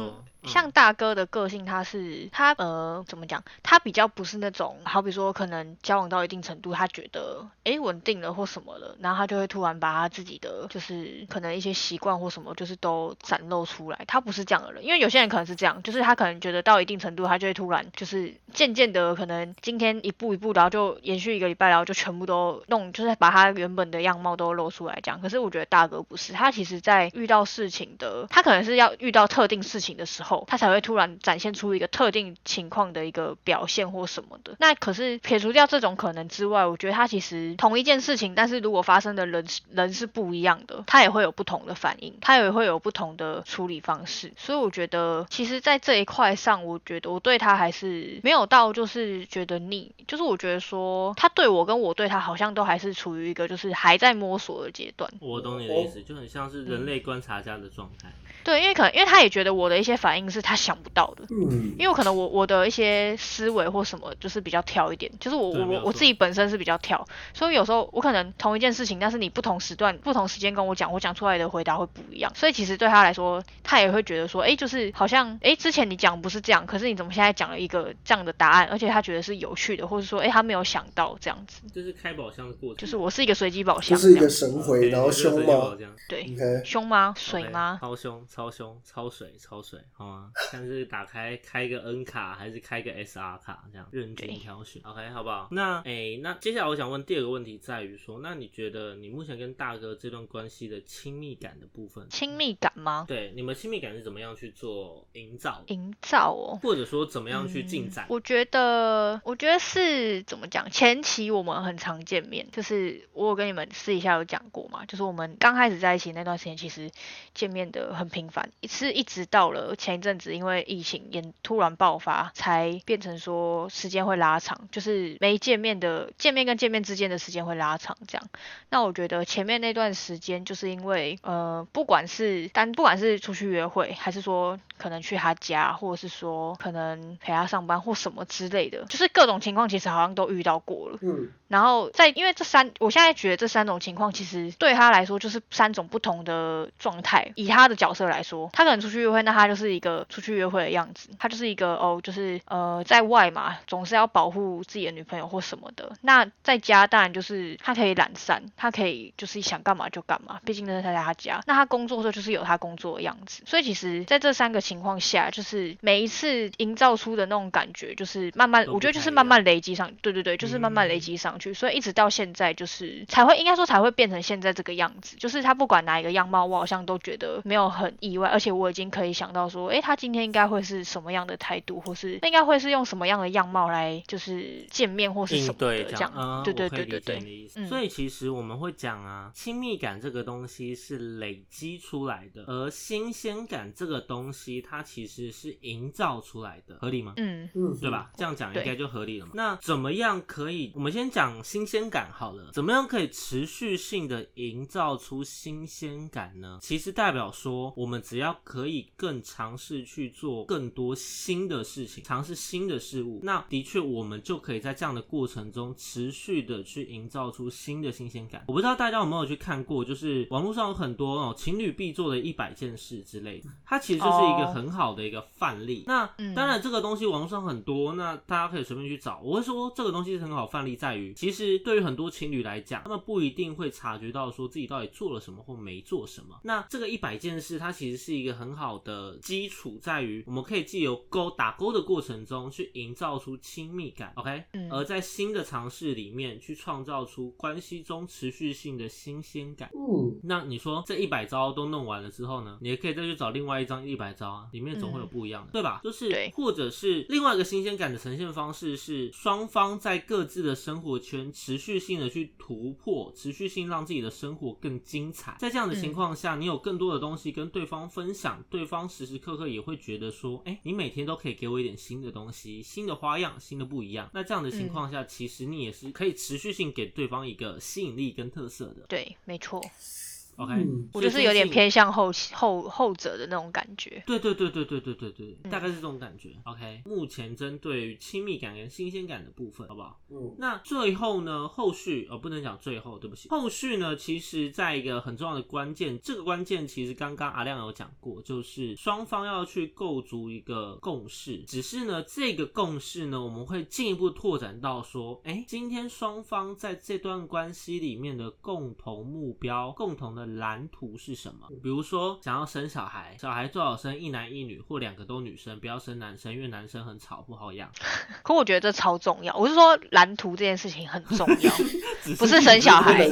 像大哥的个性，他是他呃怎么讲？他比较不是那种，好比说可能交往到一定程度，他觉得诶稳定了或什么了，然后他就会突然把他自己的就是可能一些习惯或什么，就是都展露出来。他不是这样的人，因为有些人可能是这样，就是他可能觉得到一定程度，他就会突然就是渐渐的可能今天一步一步，然后就延续一个礼拜，然后就全部都弄，就是把他原本的样貌都露出来这样。可是我觉得大哥不是，他其实在遇到事情的，他可能是要遇到特定事情的时候，后他才会突然展现出一个特定情况的一个表现或什么的。那可是撇除掉这种可能之外，我觉得他其实同一件事情，但是如果发生的人人是不一样的，他也会有不同的反应，他也会有不同的处理方式。所以我觉得，其实，在这一块上，我觉得我对他还是没有到就是觉得腻，就是我觉得说他对我跟我对他好像都还是处于一个就是还在摸索的阶段。我懂你的意思，就很像是人类观察家的状态。对，因为可能因为他也觉得我的一些反应是他想不到的。嗯，因为可能我我的一些思维或什么就是比较跳一点，就是我我我我自己本身是比较跳，所以有时候我可能同一件事情，但是你不同时段、不同时间跟我讲，我讲出来的回答会不一样，所以其实对他来说，他也会觉得说，哎，就是好像哎之前你讲不是这样，可是你怎么现在讲了一个这样的答案，而且他觉得是有趣的，或者说哎他没有想到这样子，就是开宝箱的过程，就是我是一个随机宝就箱，是一个神回，然后凶吗？这样对凶吗？水吗？超凶，超凶，超水，超水，好吗？像是打开开一个 N 卡，还是开个 SR 卡，这样任君挑选。OK，好不好？那诶、那接下来我想问第二个问题在于说，那你觉得你目前跟大哥这段关系的亲密感的部分，亲密感吗？对你们亲密感是怎么样去做营造，营造哦。或者说怎么样去进展？我觉得，我觉得是怎么讲？前期我们很常见面，就是我有跟你们私底下有讲过嘛，就是我们刚开始在一起那段时间，其实见面的很频繁，是一直到了前一阵子，因为疫情也突然爆发，才变成说时间会拉长，就是没见面的见面跟见面之间的时间会拉长这样。那我觉得前面那段时间，就是因为呃，不管是单不管是出去约会，还是说可能去他家，或者是说可能陪他上班或什么之类的，就是各种情况其实好像都遇到过了。嗯，然后在因为这三，我现在觉得这三种情况其实对他来说就是三种不同的状态。以他的角色来说，他可能出去约会，那他就是一个出去约会的样子，他就是一个哦，就是呃在外嘛，总是要保护自己的女朋友或什么的。那在家当然就是他可以懒散，他可以就是想干嘛就干嘛，毕竟那是他在他家。那他工作的时候就是有他工作的样子，所以其实在这三个情况下，就是每一次营造出的那种感觉，就是慢慢，我觉得就是慢慢累积上，对对对，就是慢慢累嗯。积上去，所以一直到现在就是才会应该说才会变成现在这个样子，就是他不管哪一个样貌，我好像都觉得没有很意外，而且我已经可以想到说，诶，他今天应该会是什么样的态度，或是应该会是用什么样的样貌来就是见面或是什么的对这样。嗯，对对对对对所以其实我们会讲啊，亲密感这个东西是累积出来的，而新鲜感这个东西它其实是营造出来的，合理吗？嗯嗯，对吧？这样讲应该就合理了嘛。那怎么样可以？我们先讲新鲜感好了。怎么样可以持续性的营造出新鲜感呢？其实代表说，我们只要可以更尝试去做更多新的事情，尝试新的事物，那的确我们就可以在这样的过程中持续的去营造出新的新鲜感。我不知道大家有没有去看过，就是网络上有很多哦情侣必做的一百件事之类的，它其实就是一个哦很好的一个范例。那嗯当然这个东西网络上很多，那大家可以随便去找。我会说这个东西是很好范例，在于其实对于很多情侣来讲，他们不一定会察觉到说自己到底做了什么或没做什么。那这个一百件事，它其实是一个很好的基础，在于我们可以借由勾打勾的过程中去营造出亲密感，OK？、嗯而在新的尝试里面去创造出关系中持续性的新鲜感。嗯，那你说这一百招都弄完了之后呢？你也可以再去找另外一张一百招啊，里面总会有不一样的，对吧？就是或者是另外一个新鲜感的呈现方式是双方在各自的生活圈持续性的去突破，持续性让自己的生活更精彩。在这样的情况下，你有更多的东西跟对方分享，对方时时刻刻也会觉得说，哎、你每天都可以给我一点新的东西，新的花样，新的不一样。那这样的情况下，其实你也是可以持续性给对方一个吸引力跟特色的。对，没错，OK，、嗯我就是有点偏向后后后者的那种感觉。对对对对对对对对，嗯大概是这种感觉。OK，目前针对于亲密感跟新鲜感的部分，好不好？嗯那最后呢，后续呃不能讲最后，对不起，后续呢，其实在一个很重要的关键，这个关键其实刚刚阿亮有讲过，就是双方要去构筑一个共识。只是呢，这个共识呢，我们会进一步拓展到说，哎，今天双方在这段关系里面的共同目标、共同的蓝图是什么？比如说想要生小孩，小孩最好生一男一女或两个都女生，不要生男生，因为男生很吵不好养。可我觉得这超重要，我是说蓝图这件事情很重要，只不是生小孩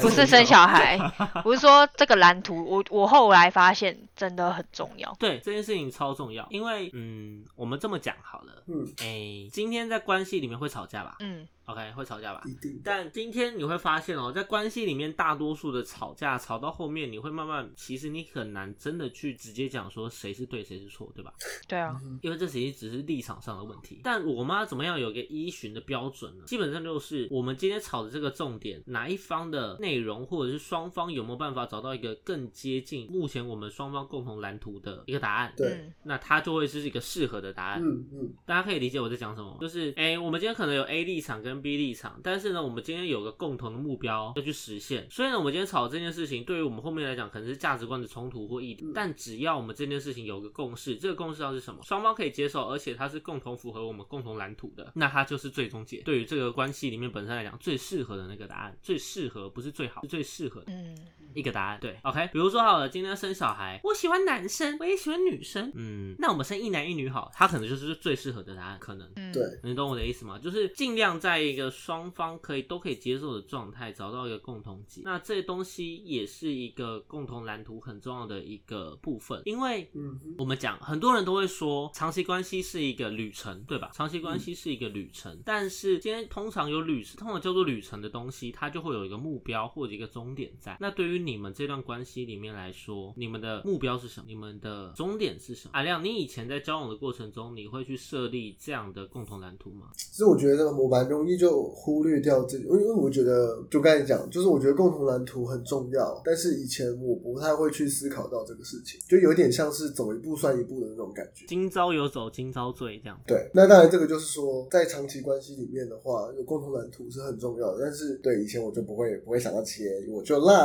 不是生小孩，我是说这个蓝图，我我后来发现真的很重要。对这件事情超重要，因为嗯，我们这么讲好了，嗯，哎、今天在关系里面会吵架吧嗯，？OK，会吵架吧？一定。但今天你会发现哦，在关系里面，大多数的吵架吵到后面，你会慢慢，其实你很难真的去直接讲说谁是对谁是错，对吧？对啊，因为这其实只是立场上的问题。但我妈怎么样有一个依循的标准呢？基本上就是我们今天吵的这个重点，哪一方的内容，或者是双方有没有办法找到一个更接近目前我们双方共同蓝图的一个答案。对嗯那它就会是一个适合的答案。嗯嗯大家可以理解我在讲什么，就是哎、诶我们今天可能有 A 立场跟 B 立场，但是呢，我们今天有个共同的目标要去实现。所以呢，我们今天吵这件事情，对于我们后面来讲可能是价值观的冲突或异但只要我们这件事情有个共识，这个共识要是什么，双方可以接受，而且它是共同符合我们共同蓝图的，那它就是最终解。对于这个关系里面本身来讲，最适合的那个答案，最适合不是最好，是最适合的。嗯，一个答案。对，OK，比如说好了，今天生小孩，我喜欢男生，我也喜欢女生，嗯，那我们生一男一女好，他可能就是最适合的答案，可能。嗯，对，你懂我的意思吗？就是尽量在一个双方可以都可以接受的状态，找到一个共同解。那这东西也是一个共同蓝图很重要的一个部分，因为嗯我们讲，很多人都会说长期关系是一个旅程，对吧？长期关系是一个旅程，但是今天通常有旅程，通常叫做旅程的东西，它就会有一个目标或者一个终点在。那对于你们这段关系里面来说，你们的目标是什么？你们的终点是什么？阿亮，你以前在交往的过程中，你会去设立这样的共同蓝图吗？其实我觉得我蛮容易就忽略掉这，因为因为我觉得就刚才讲，就是我觉得共同蓝图很重要，但是以前我不太会去思考到这个事情，就有点像是走一步算一步的那种感觉。今朝有走今朝醉这样。对，那当然这个就是说，在长期关系里面的话，有共同蓝图是很重要的。但是对以前我就不会不会想到切，我就烂，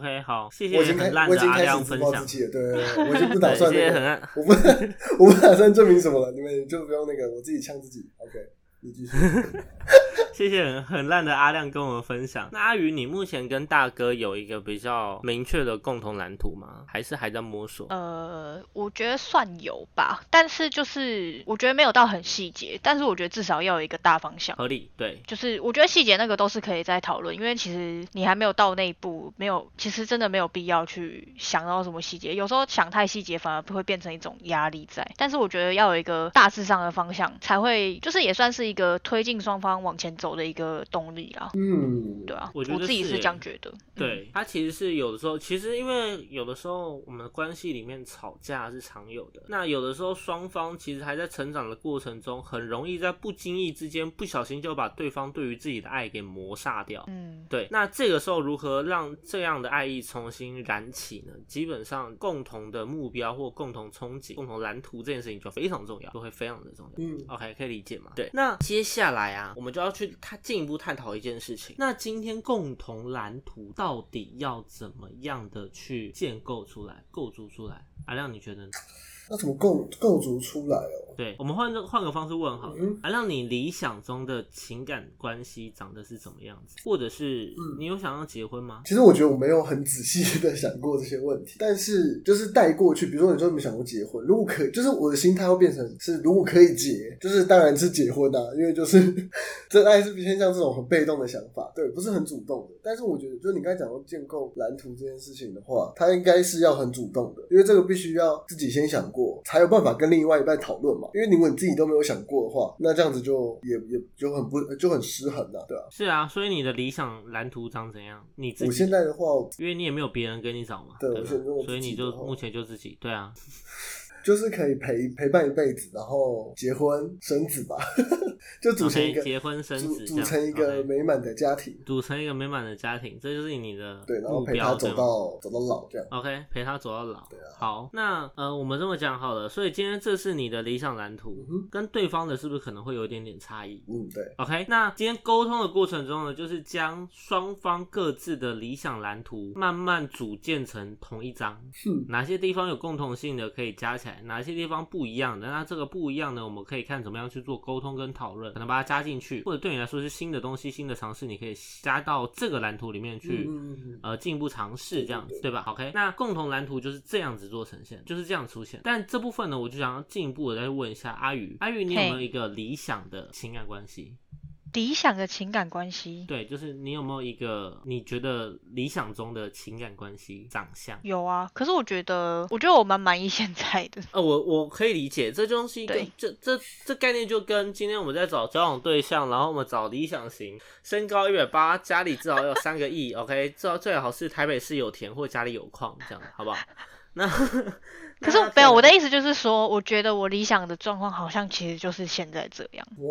OK，好，谢谢我已经开我已经开始自暴自。弃了。对对对，我已经不 打，算那个，谢谢很烂。我不 我不打算证明什么了，你们就不用那个，我自己呛自己。OK，你继续。谢谢很很烂的阿亮跟我们分享。那阿宇，你目前跟大哥有一个比较明确的共同蓝图吗？还是还在摸索？呃，我觉得算有吧，但是就是我觉得没有到很细节，但是我觉得至少要有一个大方向。合理，对，就是我觉得细节那个都是可以再讨论，因为其实你还没有到那一步，没有，其实真的没有必要去想到什么细节。有时候想太细节反而会变成一种压力在。但是我觉得要有一个大致上的方向，才会就是也算是一个推进双方往前走的一个动力啦。嗯，对啊，我觉得是自己是这样觉得。嗯对，他其实是有的时候，其实因为有的时候我们的关系里面吵架是常有的。那有的时候双方其实还在成长的过程中，很容易在不经意之间不小心就把对方对于自己的爱给磨煞掉。嗯，对，那这个时候如何让这样的爱意重新燃起呢？基本上共同的目标或共同憧憬、共同蓝图这件事情就非常重要，就会非常的重要。嗯 OK，可以理解吗？对，那接下来啊，我们就要去去，他进一步探讨一件事情。那今天共同蓝图到底要怎么样的去建构出来、构筑出来？阿亮，你觉得呢？那怎么构构筑出来哦？对，我们换个换个方式问好了嗯，啊，让，你理想中的情感关系长得是怎么样子？或者是嗯你有想要结婚吗？其实我觉得我没有很仔细的想过这些问题，但是就是带过去。比如说，你说你们想过结婚？如果可以，就是我的心态会变成是，如果可以结，就是当然是结婚啊，因为就是 真爱是偏向这种很被动的想法，对，不是很主动的。但是我觉得，就是你刚才讲到建构蓝图这件事情的话，它应该是要很主动的，因为这个必须要自己先想过，才有办法跟另外一半讨论嘛。因为如果你自己都没有想过的话，那这样子就也也就很不就很失衡啊，对啊。是啊，所以你的理想蓝图长怎样？你自己我现在的话，因为你也没有别人跟你找嘛，吧对我现在所以你就目前就自己，对啊，就是可以陪陪伴一辈子，然后结婚生子吧，就组成一个结婚生子组成一个美满的家庭，组成一个美满的家庭，这就是你的对，然后陪他走到走到老这样。OK，陪他走到老。对啊好，那呃，我们这么讲好了，所以今天这是你的理想蓝图，嗯跟对方的是不是可能会有一点点差异？嗯，对，OK，那今天沟通的过程中呢，就是将双方各自的理想蓝图慢慢组建成同一张。是，哪些地方有共同性的可以加起来，哪些地方不一样的，那这个不一样呢，我们可以看怎么样去做沟通跟讨论，可能把它加进去，或者对你来说是新的东西、新的尝试，你可以加到这个蓝图里面去。嗯嗯嗯呃，进一步尝试这样子，对吧？OK，那共同蓝图就是这样子做呈现，就是这样出现。但这部分呢，我就想要进一步的再问一下阿宇，阿宇，你有没有一个理想的情感关系？理想的情感关系对，就是你有没有一个你觉得理想中的情感关系长相？有啊，可是我觉得，我觉得我蛮满意现在的。呃，我我可以理解，这就是一个对这这这概念就跟今天我们在找交往对象，然后我们找理想型，身高一百八，家里至少要有三个亿，OK，至少最好是台北市有田或家里有矿，这样好不好？那可是没有，我的意思就是说，我觉得我理想的状况好像其实就是现在这样。哇，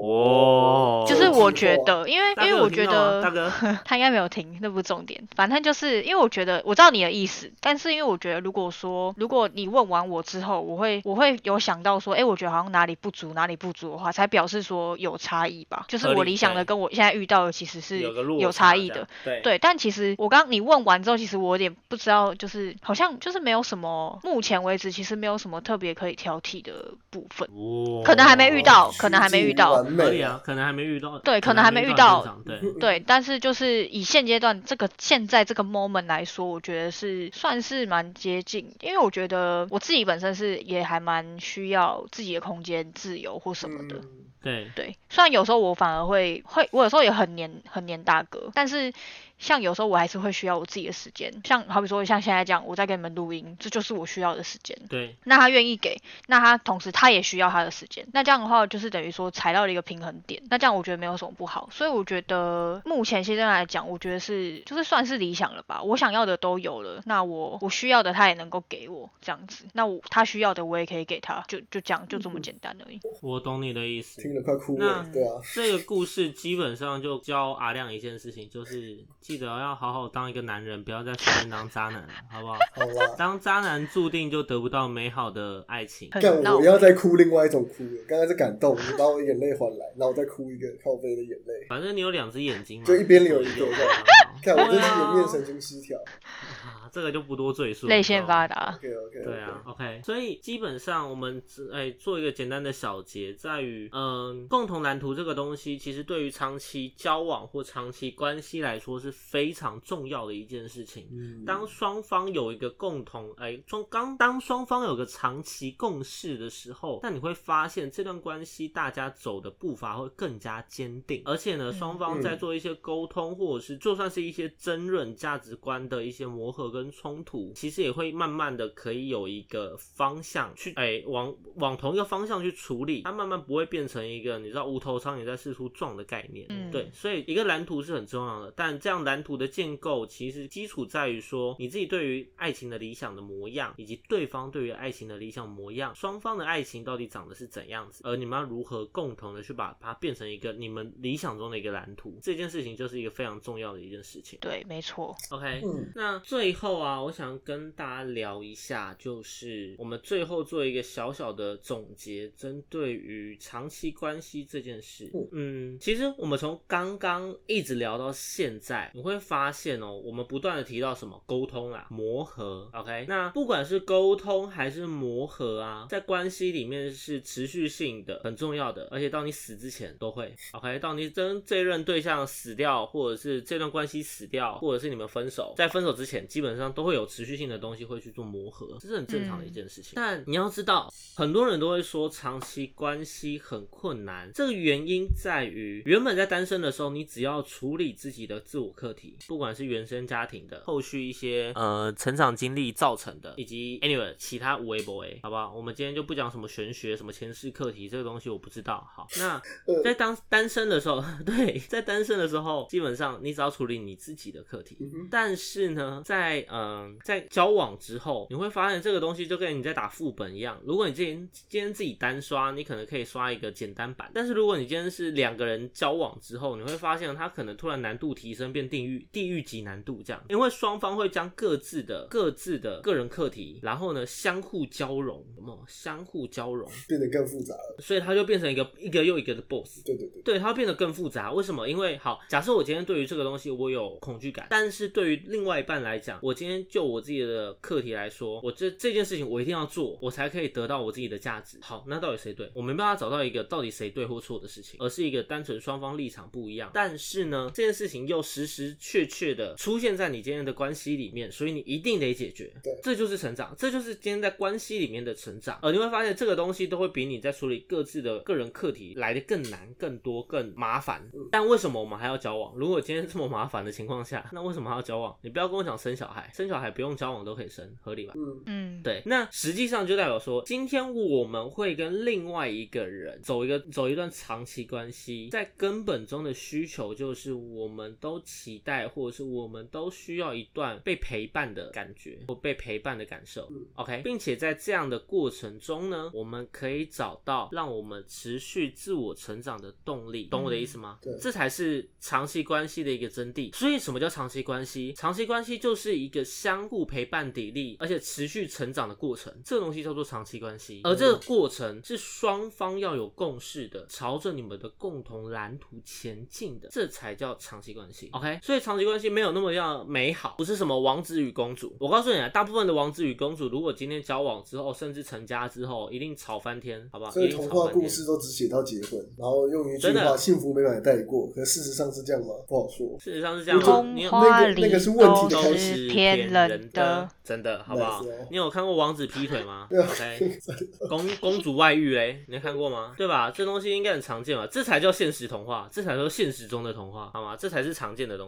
哇就是我觉得，因为因为我觉得大哥他应该没有听，那不是重点。反正就是因为我觉得我知道你的意思，但是因为我觉得如果说如果你问完我之后，我会我会有想到说，哎，我觉得好像哪里不足哪里不足的话，才表示说有差异吧。就是我理想的跟我现在遇到的其实是有个落有差差异的。，对对，但其实我刚你问完之后，其实我有点不知道，就是好像就是没有什么，目前为止其实没有什么特别可以挑剔的部分，哇可能还没遇到，可能还没遇到。可以啊，可能还没遇到，对可能能还没遇到。对，对，但是就是以现阶段这个现在这个 moment 来说，我觉得是算是蛮接近，因为我觉得我自己本身是也还蛮需要自己的空间、自由或什么的。嗯。对，对，虽然有时候我反而会会，我有时候也很黏很黏大哥，但是像有时候我还是会需要我自己的时间，像好比说像现在这样，我在给你们录音，这就是我需要的时间。对，那他愿意给，那他同时他也需要他的时间，那这样的话就是等于说踩到了一个平衡点，那这样我觉得没有什么不好，所以我觉得目前现在来讲，我觉得是就是算是理想了吧，我想要的都有了，那我我需要的他也能够给我这样子，那我他需要的我也可以给他，就就这样就这么简单而已。我懂你的意思。听得快哭那了，对啊，这个故事基本上就教阿亮一件事情，就是记得要好好当一个男人，不要再随便当渣男了，好不好？好啊。当渣男注定就得不到美好的爱情。很干，闹我要再哭另外一种哭了。刚刚是感动，你把我眼泪还来，然后我再哭一个靠背的眼泪，反正你有两只眼睛嘛，就一边流一边这样。看我这是对啊颜面神经失调。啊，这个就不多赘述。泪腺发达。达。OK OK，对啊，OK，所以基本上我们只哎做一个简单的小结，在于嗯，共同蓝图这个东西，其实对于长期交往或长期关系来说是非常重要的一件事情。嗯，当双方有一个共同哎双刚当双方有个长期共识的时候，那你会发现这段关系大家走的步伐会更加坚定，而且呢，双方在做一些沟通或者是就算是一些争论价值观的一些磨合跟冲突，其实也会慢慢的可以有一个方向去哎往往同一个方向去处理，它慢慢不会变成一个你知道无头苍蝇在四处撞的概念。嗯。对，所以一个蓝图是很重要的，但这样蓝图的建构其实基础在于说你自己对于爱情的理想的模样，以及对方对于爱情的理想模样，双方的爱情到底长得是怎样子，而你们要如何共同的去把它变成一个你们理想中的一个蓝图，这件事情就是一个非常重要的一件事情。对，没错。OK，、嗯那最后啊，我想跟大家聊一下，就是我们最后做一个小小的总结，针对于长期关系这件事。嗯，其实我们从刚刚一直聊到现在，你会发现哦，我们不断的提到什么沟通啊、磨合。OK，那不管是沟通还是磨合啊，在关系里面是持续性的，很重要的，而且到你死之前都会。OK，到你真这任对象死掉，或者是这段关系死掉，或者是你们分手，在分手之前，基本上都会有持续性的东西会去做磨合，这是很正常的一件事情。但你要知道，很多人都会说长期关系很困难，这个原因在于原本在单身的时候，你只要处理自己的自我课题，不管是原生家庭的，后续一些呃成长经历造成的，以及 anyway 其他无为不为，好不好？我们今天就不讲什么玄学、什么前世课题这个东西，我不知道。好，那呃在当单身的时候，对，在单身的时候，基本上你只要处理你自己的课题。但是呢，在嗯、在交往之后，你会发现这个东西就跟你在打副本一样。如果你今天今天自己单刷，你可能可以刷一个简单版；但是如果你今天是两个人交往之后，你会发现它可能突然难度提升，变地狱地狱级难度这样，因为双方会将各自的各自的个人课题，然后呢相互交融，有没有相互交融？变得更复杂了。所以它就变成一个一个又一个的 boss。对对对，对，它变得更复杂。为什么？因为好，假设我今天对于这个东西我有恐惧感，但是对于另外一半来讲，我今天就我自己的课题来说，我这这件事情我一定要做，我才可以得到我自己的价值。好，那到底谁对？我没办法找到一个到底谁对或错的事情，而是一个单纯双方立场不一样。但是呢，这件事情又实实确确的出现在你今天的关系里面，所以你一定得解决。对这就是成长，这就是今天在关系里面的成长。呃你会发现，这个东西都会比你在处理各自的个人课题来的更难、更多、更麻烦。但为什么我们还要交往？如果今天这么麻烦的情况下，那为什么还要交往？你不要跟我讲生小孩，生小孩不用交往都可以生，合理吧？嗯，嗯，对，那实际上就代表说，今天我们会跟另外一个人走一个走一段长期关系，在根本中的需求就是我们都期待，或者是我们都需要一段被陪伴的感觉或被陪伴的感受。OK，并且在这样的过程中呢，我们可以找到让我们持续自我成长的动力，懂我的意思吗？对这才是长期关系的一个真谛。所以，什么叫长期关系？长期关系就是一个相互陪伴、砥砺，而且持续成长的过程。这个东西叫做长期关系，而这个过程是双方要有共识的，朝着你们的共同蓝图前进的，这才叫长期关系。OK，所以长期关系没有那么样美好，不是什么王子与公主。我告诉你啊，大部分的王子与公主，如果今天交往之后，甚至成家之后，一定吵翻天，好不好？所以一定童话故吵翻天。事都只写到结婚，然后用一句真的话“幸福美满”带过，可事实上是这样吗？不好说。事实上是这样我吗，你有那话里个那个是问题的都开是是骗骗人人的，真的好不好？你有看过王子劈腿吗？OK，公公主外遇嘞，你看过吗？对吧？这东西应该很常见吧？这才叫现实童话，这才叫现实中的童话，好吗？这才是常见的东西。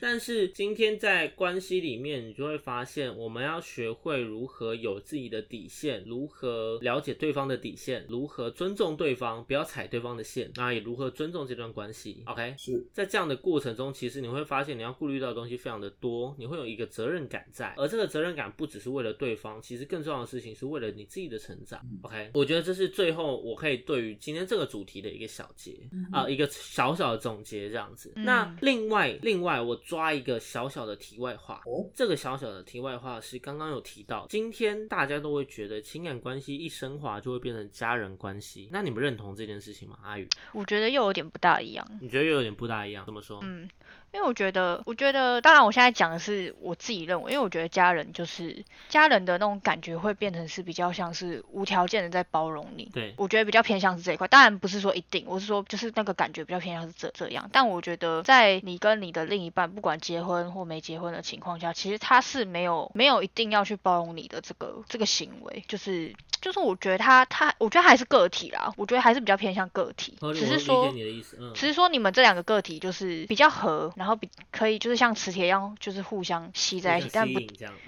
但是今天在关系里面，你就会发现，我们要学会如何有自己的底线，如何了解对方的底线，如何尊重对方，不要踩对方的线，那也如何尊重这段关系。OK，是。在这样的过程中，其实你会发现你要顾虑到的东西非常的多，你会有一个责任感在，而这个责任感不只是为了对方，其实更重要的事情是为了你自己的成长。OK，我觉得这是最后我可以对于今天这个主题的一个小结啊、一个小小的总结这样子。嗯。那另外另外我抓一个小小的题外话，哦，这个小小的题外话是刚刚有提到，今天大家都会觉得情感关系一升华就会变成家人关系，那你们认同这件事情吗？阿宇，我觉得又有点不大一样。你觉得又有点不大一样？怎么说？嗯，因为我觉得，我觉得，当然我现在讲的是我自己认为，因为我觉得家人就是家人的那种感觉会变成是比较像是无条件的在包容你。对，我觉得比较偏向是这一块，当然不是说一定，我是说就是那个感觉比较偏向是这这样。但我觉得在你跟你的另一半不管结婚或没结婚的情况下，其实他是没有没有一定要去包容你的这个这个行为，就是就是我觉得他他我觉得还是个体啦，我觉得还是比较偏向个体，只是说只是说你们这两个个体就是比较合，然后比可以就是像磁铁一样，就是互相吸在一起，但不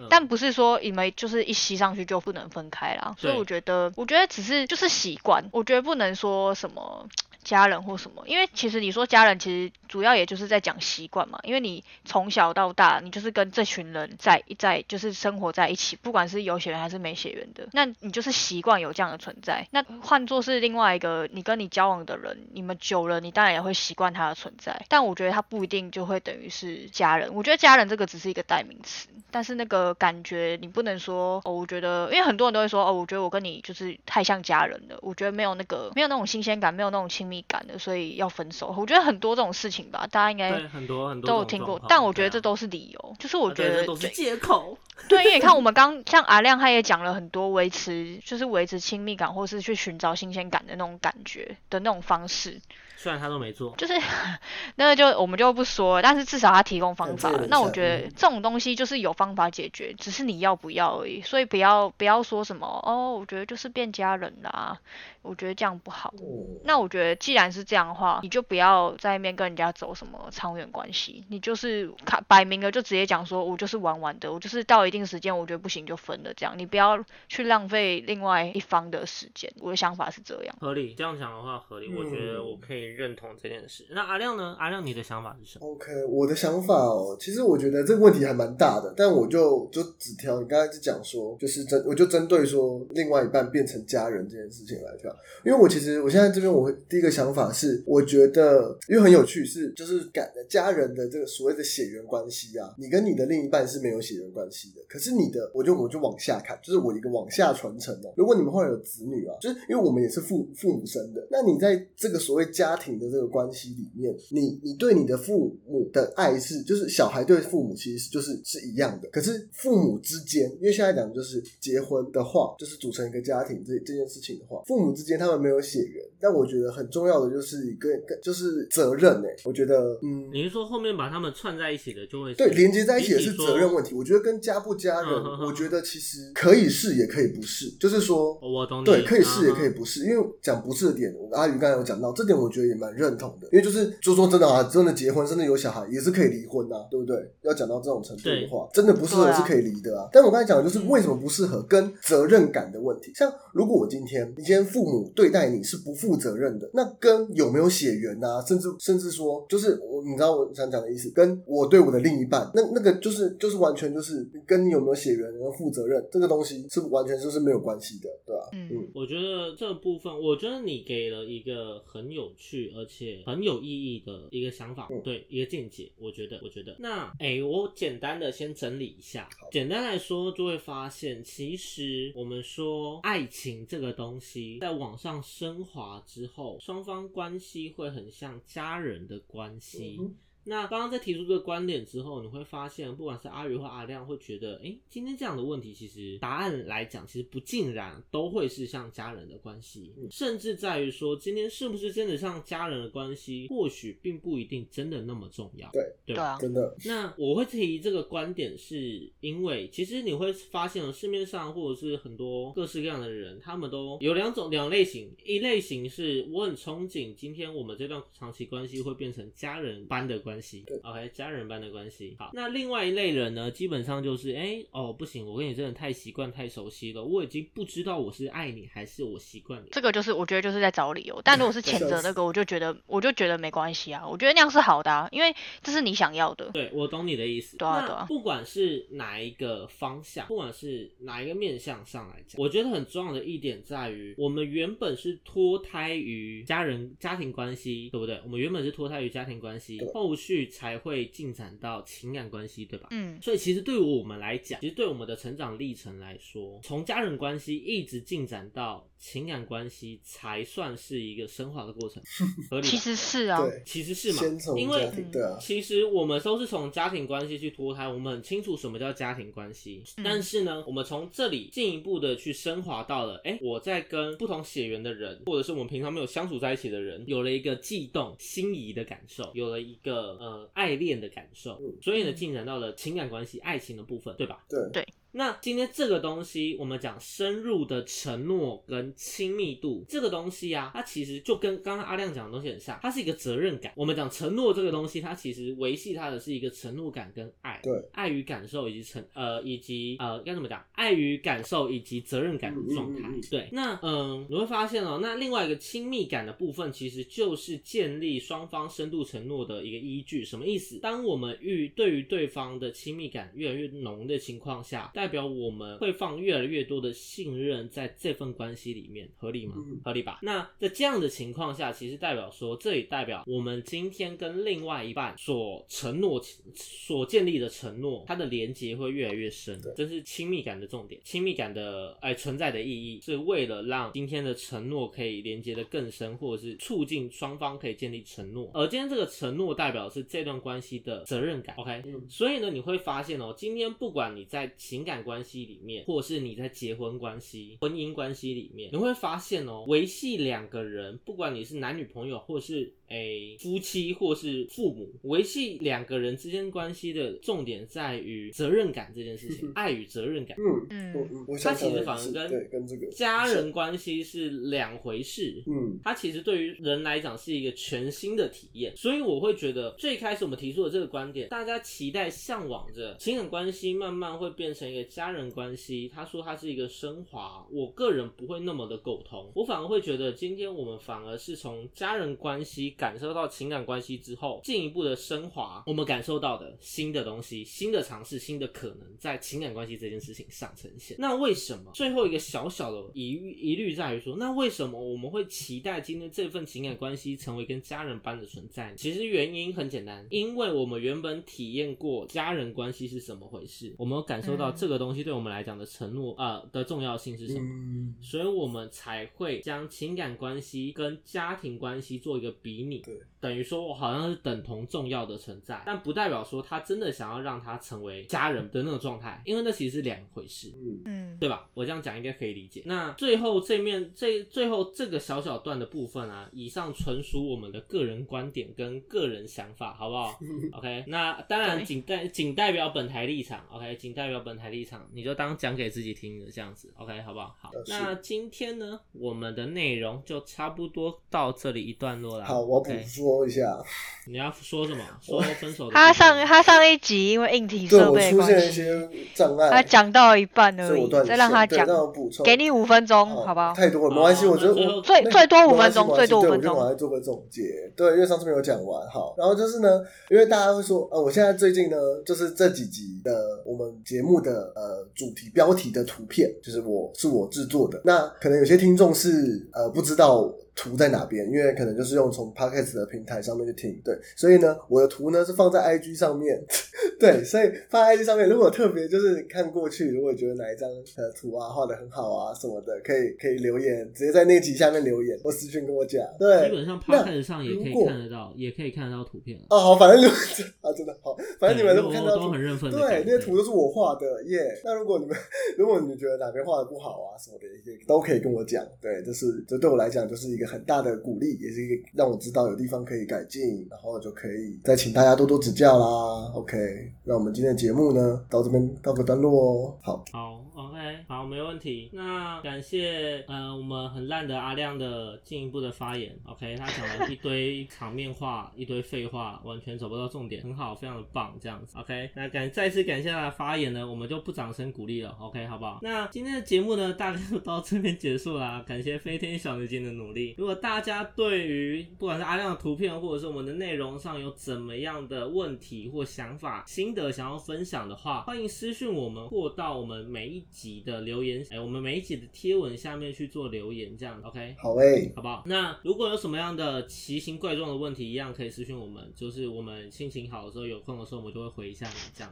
但不是说你们就是一吸上去就不能分开啦。所以我觉得，我觉得只是就是习惯，我觉得不能说什么。家人或什么，因为其实你说家人，其实主要也就是在讲习惯嘛。因为你从小到大，你就是跟这群人在一在就是生活在一起，不管是有血缘还是没血缘的，那你就是习惯有这样的存在。那换作是另外一个你跟你交往的人，你们久了，你当然也会习惯他的存在。但我觉得他不一定就会等于是家人。我觉得家人这个只是一个代名词，但是那个感觉你不能说哦，我觉得，因为很多人都会说哦，我觉得我跟你就是太像家人了，我觉得没有那个没有那种新鲜感，没有那种亲密感的，所以要分手。我觉得很多这种事情吧，大家应该很多很多都有听过但我觉得这都是理由，就是我觉得这都是借口。对，因为你看我们刚像阿亮他也讲了很多维持就是维持亲密感或是去寻找新鲜感的那种感觉的那种方式，虽然他都没做，就是 那个就我们就不说了，但是至少他提供方法那我觉得嗯这种东西就是有方法解决，只是你要不要而已。所以不要不要说什么哦，我觉得就是变家人啦，我觉得这样不好。嗯，那我觉得既然是这样的话，你就不要在那边跟人家走什么长远关系，你就是看摆明了就直接讲说，我就是玩玩的，我就是到一定时间我觉得不行就分了这样，你不要去浪费另外一方的时间。我的想法是这样。合理。这样讲的话合理，我觉得嗯我可以认同这件事。那阿亮呢？阿亮，你的想法是什么？OK，我的想法哦，其实我觉得这个问题还蛮大的，但我就就只挑你刚才就讲说，就是针我就针对说另外一半变成家人这件事情来挑，因为我其实我现在这边我会第一个想法是，我觉得因为很有趣是就是感家人的这个所谓的血缘关系啊，你跟你的另一半是没有血缘关系的，可是你的我就我就往下看，就是我一个往下传承哦，如果你们后来有子女啊，就是因为我们也是父父母生的，那你在这个所谓家庭的这个关系里面，你你对你的父母的爱是，就是小孩对父母其实就是是一样的。可是父母之间，因为现在讲就是结婚的话，就是组成一个家庭这这件事情的话，父母之间他们没有血缘，但我觉得很重要的就是一个就是责任哎、我觉得嗯。你是说后面把他们串在一起的就会对，连接在一起的是责任问题。我觉得跟家不家人，我觉得其实可以是，也可以不是。就是说，哦我懂你对，可以是也可以嗯不是，因为讲不是的点，阿宇刚才有讲到，这点我觉得也蛮认同的。因为就是就说真的啊，真的结婚，真的有小孩，也是可以离婚啊，对不对？要讲到这种程度的话，真的不适合是可以离的啊。但我刚才讲的就是嗯为什么不适合，跟责任感的问题。像如果我今天你今天父母对待你是不负责任的，那跟有没有血缘啊，甚至甚至说，就是我你知道我想讲的意思，跟我对我的另一半，那那个就是就是完全就是跟你有没有血缘跟负责任这个东西是完全就是没有关系的，对吧、嗯嗯我觉得这部分，我觉得你给了一个很有趣而且很有意义的一个想法，嗯对一个见解。我觉得，我觉得，那哎、我简单的先整理一下。简单来说，就会发现，其实我们说爱情这个东西，在往上升华之后，双方关系会很像家人的关系。那刚刚在提出这个观点之后，你会发现，不管是阿宇或阿亮，会觉得，哎、今天这样的问题，其实答案来讲，其实不尽然都会是像家人的关系，嗯。甚至在于说，今天是不是真的像家人的关系，或许并不一定真的那么重要，对对对啊，真的，那我会提这个观点，是因为其实你会发现，市面上或者是很多各式各样的人，他们都有两种两类型，一类型是我很憧憬今天我们这段长期关系会变成家人般的关系，OK，家人般的关系。好，那另外一类人呢，基本上就是，哎、哦，不行，我跟你真的太习惯、太熟悉了，我已经不知道我是爱你还是我习惯你。这个就是我觉得就是在找理由。但如果是谴责那个，我就觉得我就觉得没关系啊，我觉得那样是好的啊，因为这是你想要的。对，我懂你的意思。对啊对啊不管是哪一个方向，不管是哪一个面向上来讲，我觉得很重要的一点在于，我们原本是脱胎于家人家庭关系，对不对？我们原本是脱胎于家庭关系对，后续才会进展到情感关系，对吧？嗯所以其实对于我们来讲，其实对我们的成长历程来说，从家人关系一直进展到情感关系，才算是一个升华的过程，合理？其实是啊，对，其实是嘛先，从因为家庭对啊，其实我们都是从家庭关系去脱胎，我们很清楚什么叫家庭关系。嗯。但是呢，我们从这里进一步的去升华到了，哎、我在跟不同血缘的人，或者是我们平常没有相处在一起的人，有了一个悸动、心仪的感受，有了一个呃爱恋的感受，嗯。所以呢，进展到了情感关系、爱情的部分，对吧？对，那今天这个东西，我们讲深入的承诺跟亲密度，这个东西啊，它其实就跟刚刚阿亮讲的东西很像，它是一个责任感。我们讲承诺这个东西，它其实维系它的是一个承诺感跟爱，对，爱与感受以及承呃以及呃该怎么讲，爱与感受以及责任感的状态。嗯嗯嗯嗯对，那嗯你会发现哦，那另外一个亲密感的部分，其实就是建立双方深度承诺的一个依据。什么意思？当我们遇对于对方的亲密感越来越浓的情况下，代表我们会放越来越多的信任在这份关系里面，合理吗？嗯合理吧？那在这样的情况下，其实代表说，这也代表我们今天跟另外一半所承诺、所建立的承诺，它的连接会越来越深。这是亲密感的重点，亲密感的哎存在的意义，是为了让今天的承诺可以连接的更深，或者是促进双方可以建立承诺。而今天这个承诺代表是这段关系的责任感。OK，嗯所以呢，你会发现哦，今天不管你在情感关系里面，或者是你在结婚关系、婚姻关系里面，你会发现哦，维系两个人，不管你是男女朋友，或是诶夫妻，或是父母，维系两个人之间关系的重点在于责任感这件事情，爱与责任感。嗯嗯它其实反而跟对跟这个家人关系是两回事。嗯它其实对于人来讲是一个全新的体验，所以我会觉得最开始我们提出的这个观点，大家期待向往着情感关系慢慢会变成一个家人关系。他说他是一个升华，我个人不会那么的苟同，我反而会觉得今天我们反而是从家人关系感受到情感关系之后，进一步的升华，我们感受到的新的东西、新的尝试、新的可能，在情感关系这件事情上呈现。那为什么最后一个小小的疑疑虑在于说，那为什么我们会期待今天这份情感关系成为跟家人般的存在？其实原因很简单，因为我们原本体验过家人关系是怎么回事，我们有感受到嗯这个东西对我们来讲的承诺呃的重要性是什么。嗯，所以我们才会将情感关系跟家庭关系做一个比拟，对，等于说我好像是等同重要的存在，但不代表说他真的想要让他成为家人的那种状态，因为那其实是两回事。嗯嗯对吧？我这样讲应该可以理解。那最后这面这最后这个小小段的部分啊，以上纯属我们的个人观点跟个人想法，好不好？OK，那当然仅代仅代表本台立场，OK，仅代表本台立场，你就当讲给自己听的这样子，OK，好不好？好那今天呢，我们的内容就差不多到这里一段落了。好，我补说一下，你要说什么？说分手的。他上他上一集因为硬体设备出现，一些障碍，他讲到一半而已再让他讲，让我补充，给你五分钟，哦好不好？太多了，没关系，我觉得我最最多五分钟，最多五分钟我觉得我还钟。做个总结，对，因为上次没有讲完，好，然后就是呢，因为大家会说，呃，我现在最近呢，就是这几集的我们节目的呃主题标题的图片，就是我是我制作的，那可能有些听众是呃不知道。图在哪边？因为可能就是用从 podcast 的平台上面去听，对，所以呢，我的图呢是放在 IG 上面，对，所以放在 IG 上面，如果特别就是看过去，如果觉得哪一张呃图啊画的很好啊什么的，可以可以留言，直接在那集下面留言或私讯跟我讲，对，基本上那 podcast 上也可以看得到，也可以看得到图片了。哦，好，反正如果 啊，真的好，反正你们对如果看到图很认份对，改那些图都是我画的耶。那如果你们 如果你觉得哪边画的不好啊什么的，也都可以跟我讲。对，就是这对我来讲就是一个很大的鼓励，也是一个让我知道有地方可以改进，然后就可以再请大家多多指教啦。OK，那我们今天的节目呢，到这边告个段落哦。好，好，OK，好，没问题。那感谢呃我们很烂的阿亮的进一步的发言。OK，他讲了一堆场面话，一堆废话，完全走不到重点，很好，非常的棒，这样子。OK，那感再次感谢他的发言呢，我们就不掌声鼓励了。OK，好不好？那今天的节目呢，大概就到这边结束啦。感谢飞天小女警的努力。如果大家对于不管是阿亮的图片，或者是我们的内容上有怎么样的问题或想法，心得想要分享的话，欢迎私讯我们或到我们每一集的留言，哎、我们每一集的贴文下面去做留言，这样 OK。好诶、好不好？那如果有什么样的奇形怪状的问题，一样可以私讯我们，就是我们心情好的时候、有空的时候，我们就会回一下你这样。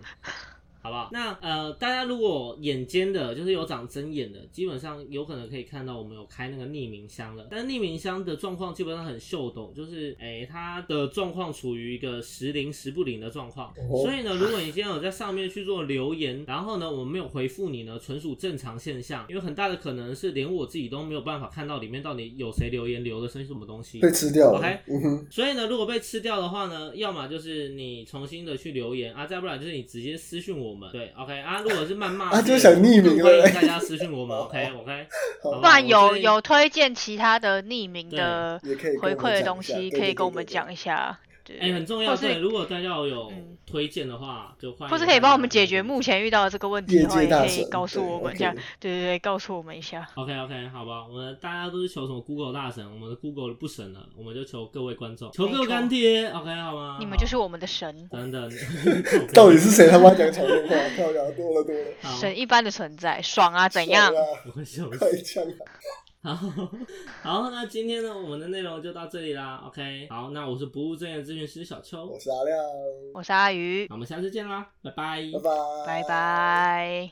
好不好？那呃，大家如果眼尖的，就是有长针眼的，基本上有可能可以看到我们有开那个匿名箱了。但是匿名箱的状况基本上很秀逗，就是诶、它的状况处于一个时灵时不灵的状况。哦所以呢，如果你今天有在上面去做留言，然后呢，我们没有回复你呢，纯属正常现象，因为很大的可能是连我自己都没有办法看到里面到底有谁留言留的是什么东西。被吃掉了。OK 嗯哼，所以呢，如果被吃掉的话呢，要么就是你重新的去留言啊，再不然就是你直接私信我们。对，OK 啊，如果是谩骂啊就想匿名欢迎大家私信我们。OK OK，好不然有有推荐其他的匿名的回馈的东西，可以跟我们。讲一下。对，哎、很重要。或是对，如果大家有嗯推荐的话，就欢迎。或是可以帮我们解决目。前遇到的这个问题的话，也可以告诉我们这样。对对对，告诉我们一下。OK OK，好吧，我们大家都是求什么 Google 大神，我们的 Google 不神了，我们就求各位观众，求各位干爹。OK 好吗？你们就是我们的神，等等，到底是谁他妈讲场面话？漂亮，多了多了。神一般的存在，爽啊，怎样！好，好，那今天呢，我们的内容就到这里啦。OK，好，那我是不务正业的咨询师小邱，我是阿亮，我是阿鱼那，我们下次见啦，拜拜拜拜，拜。拜。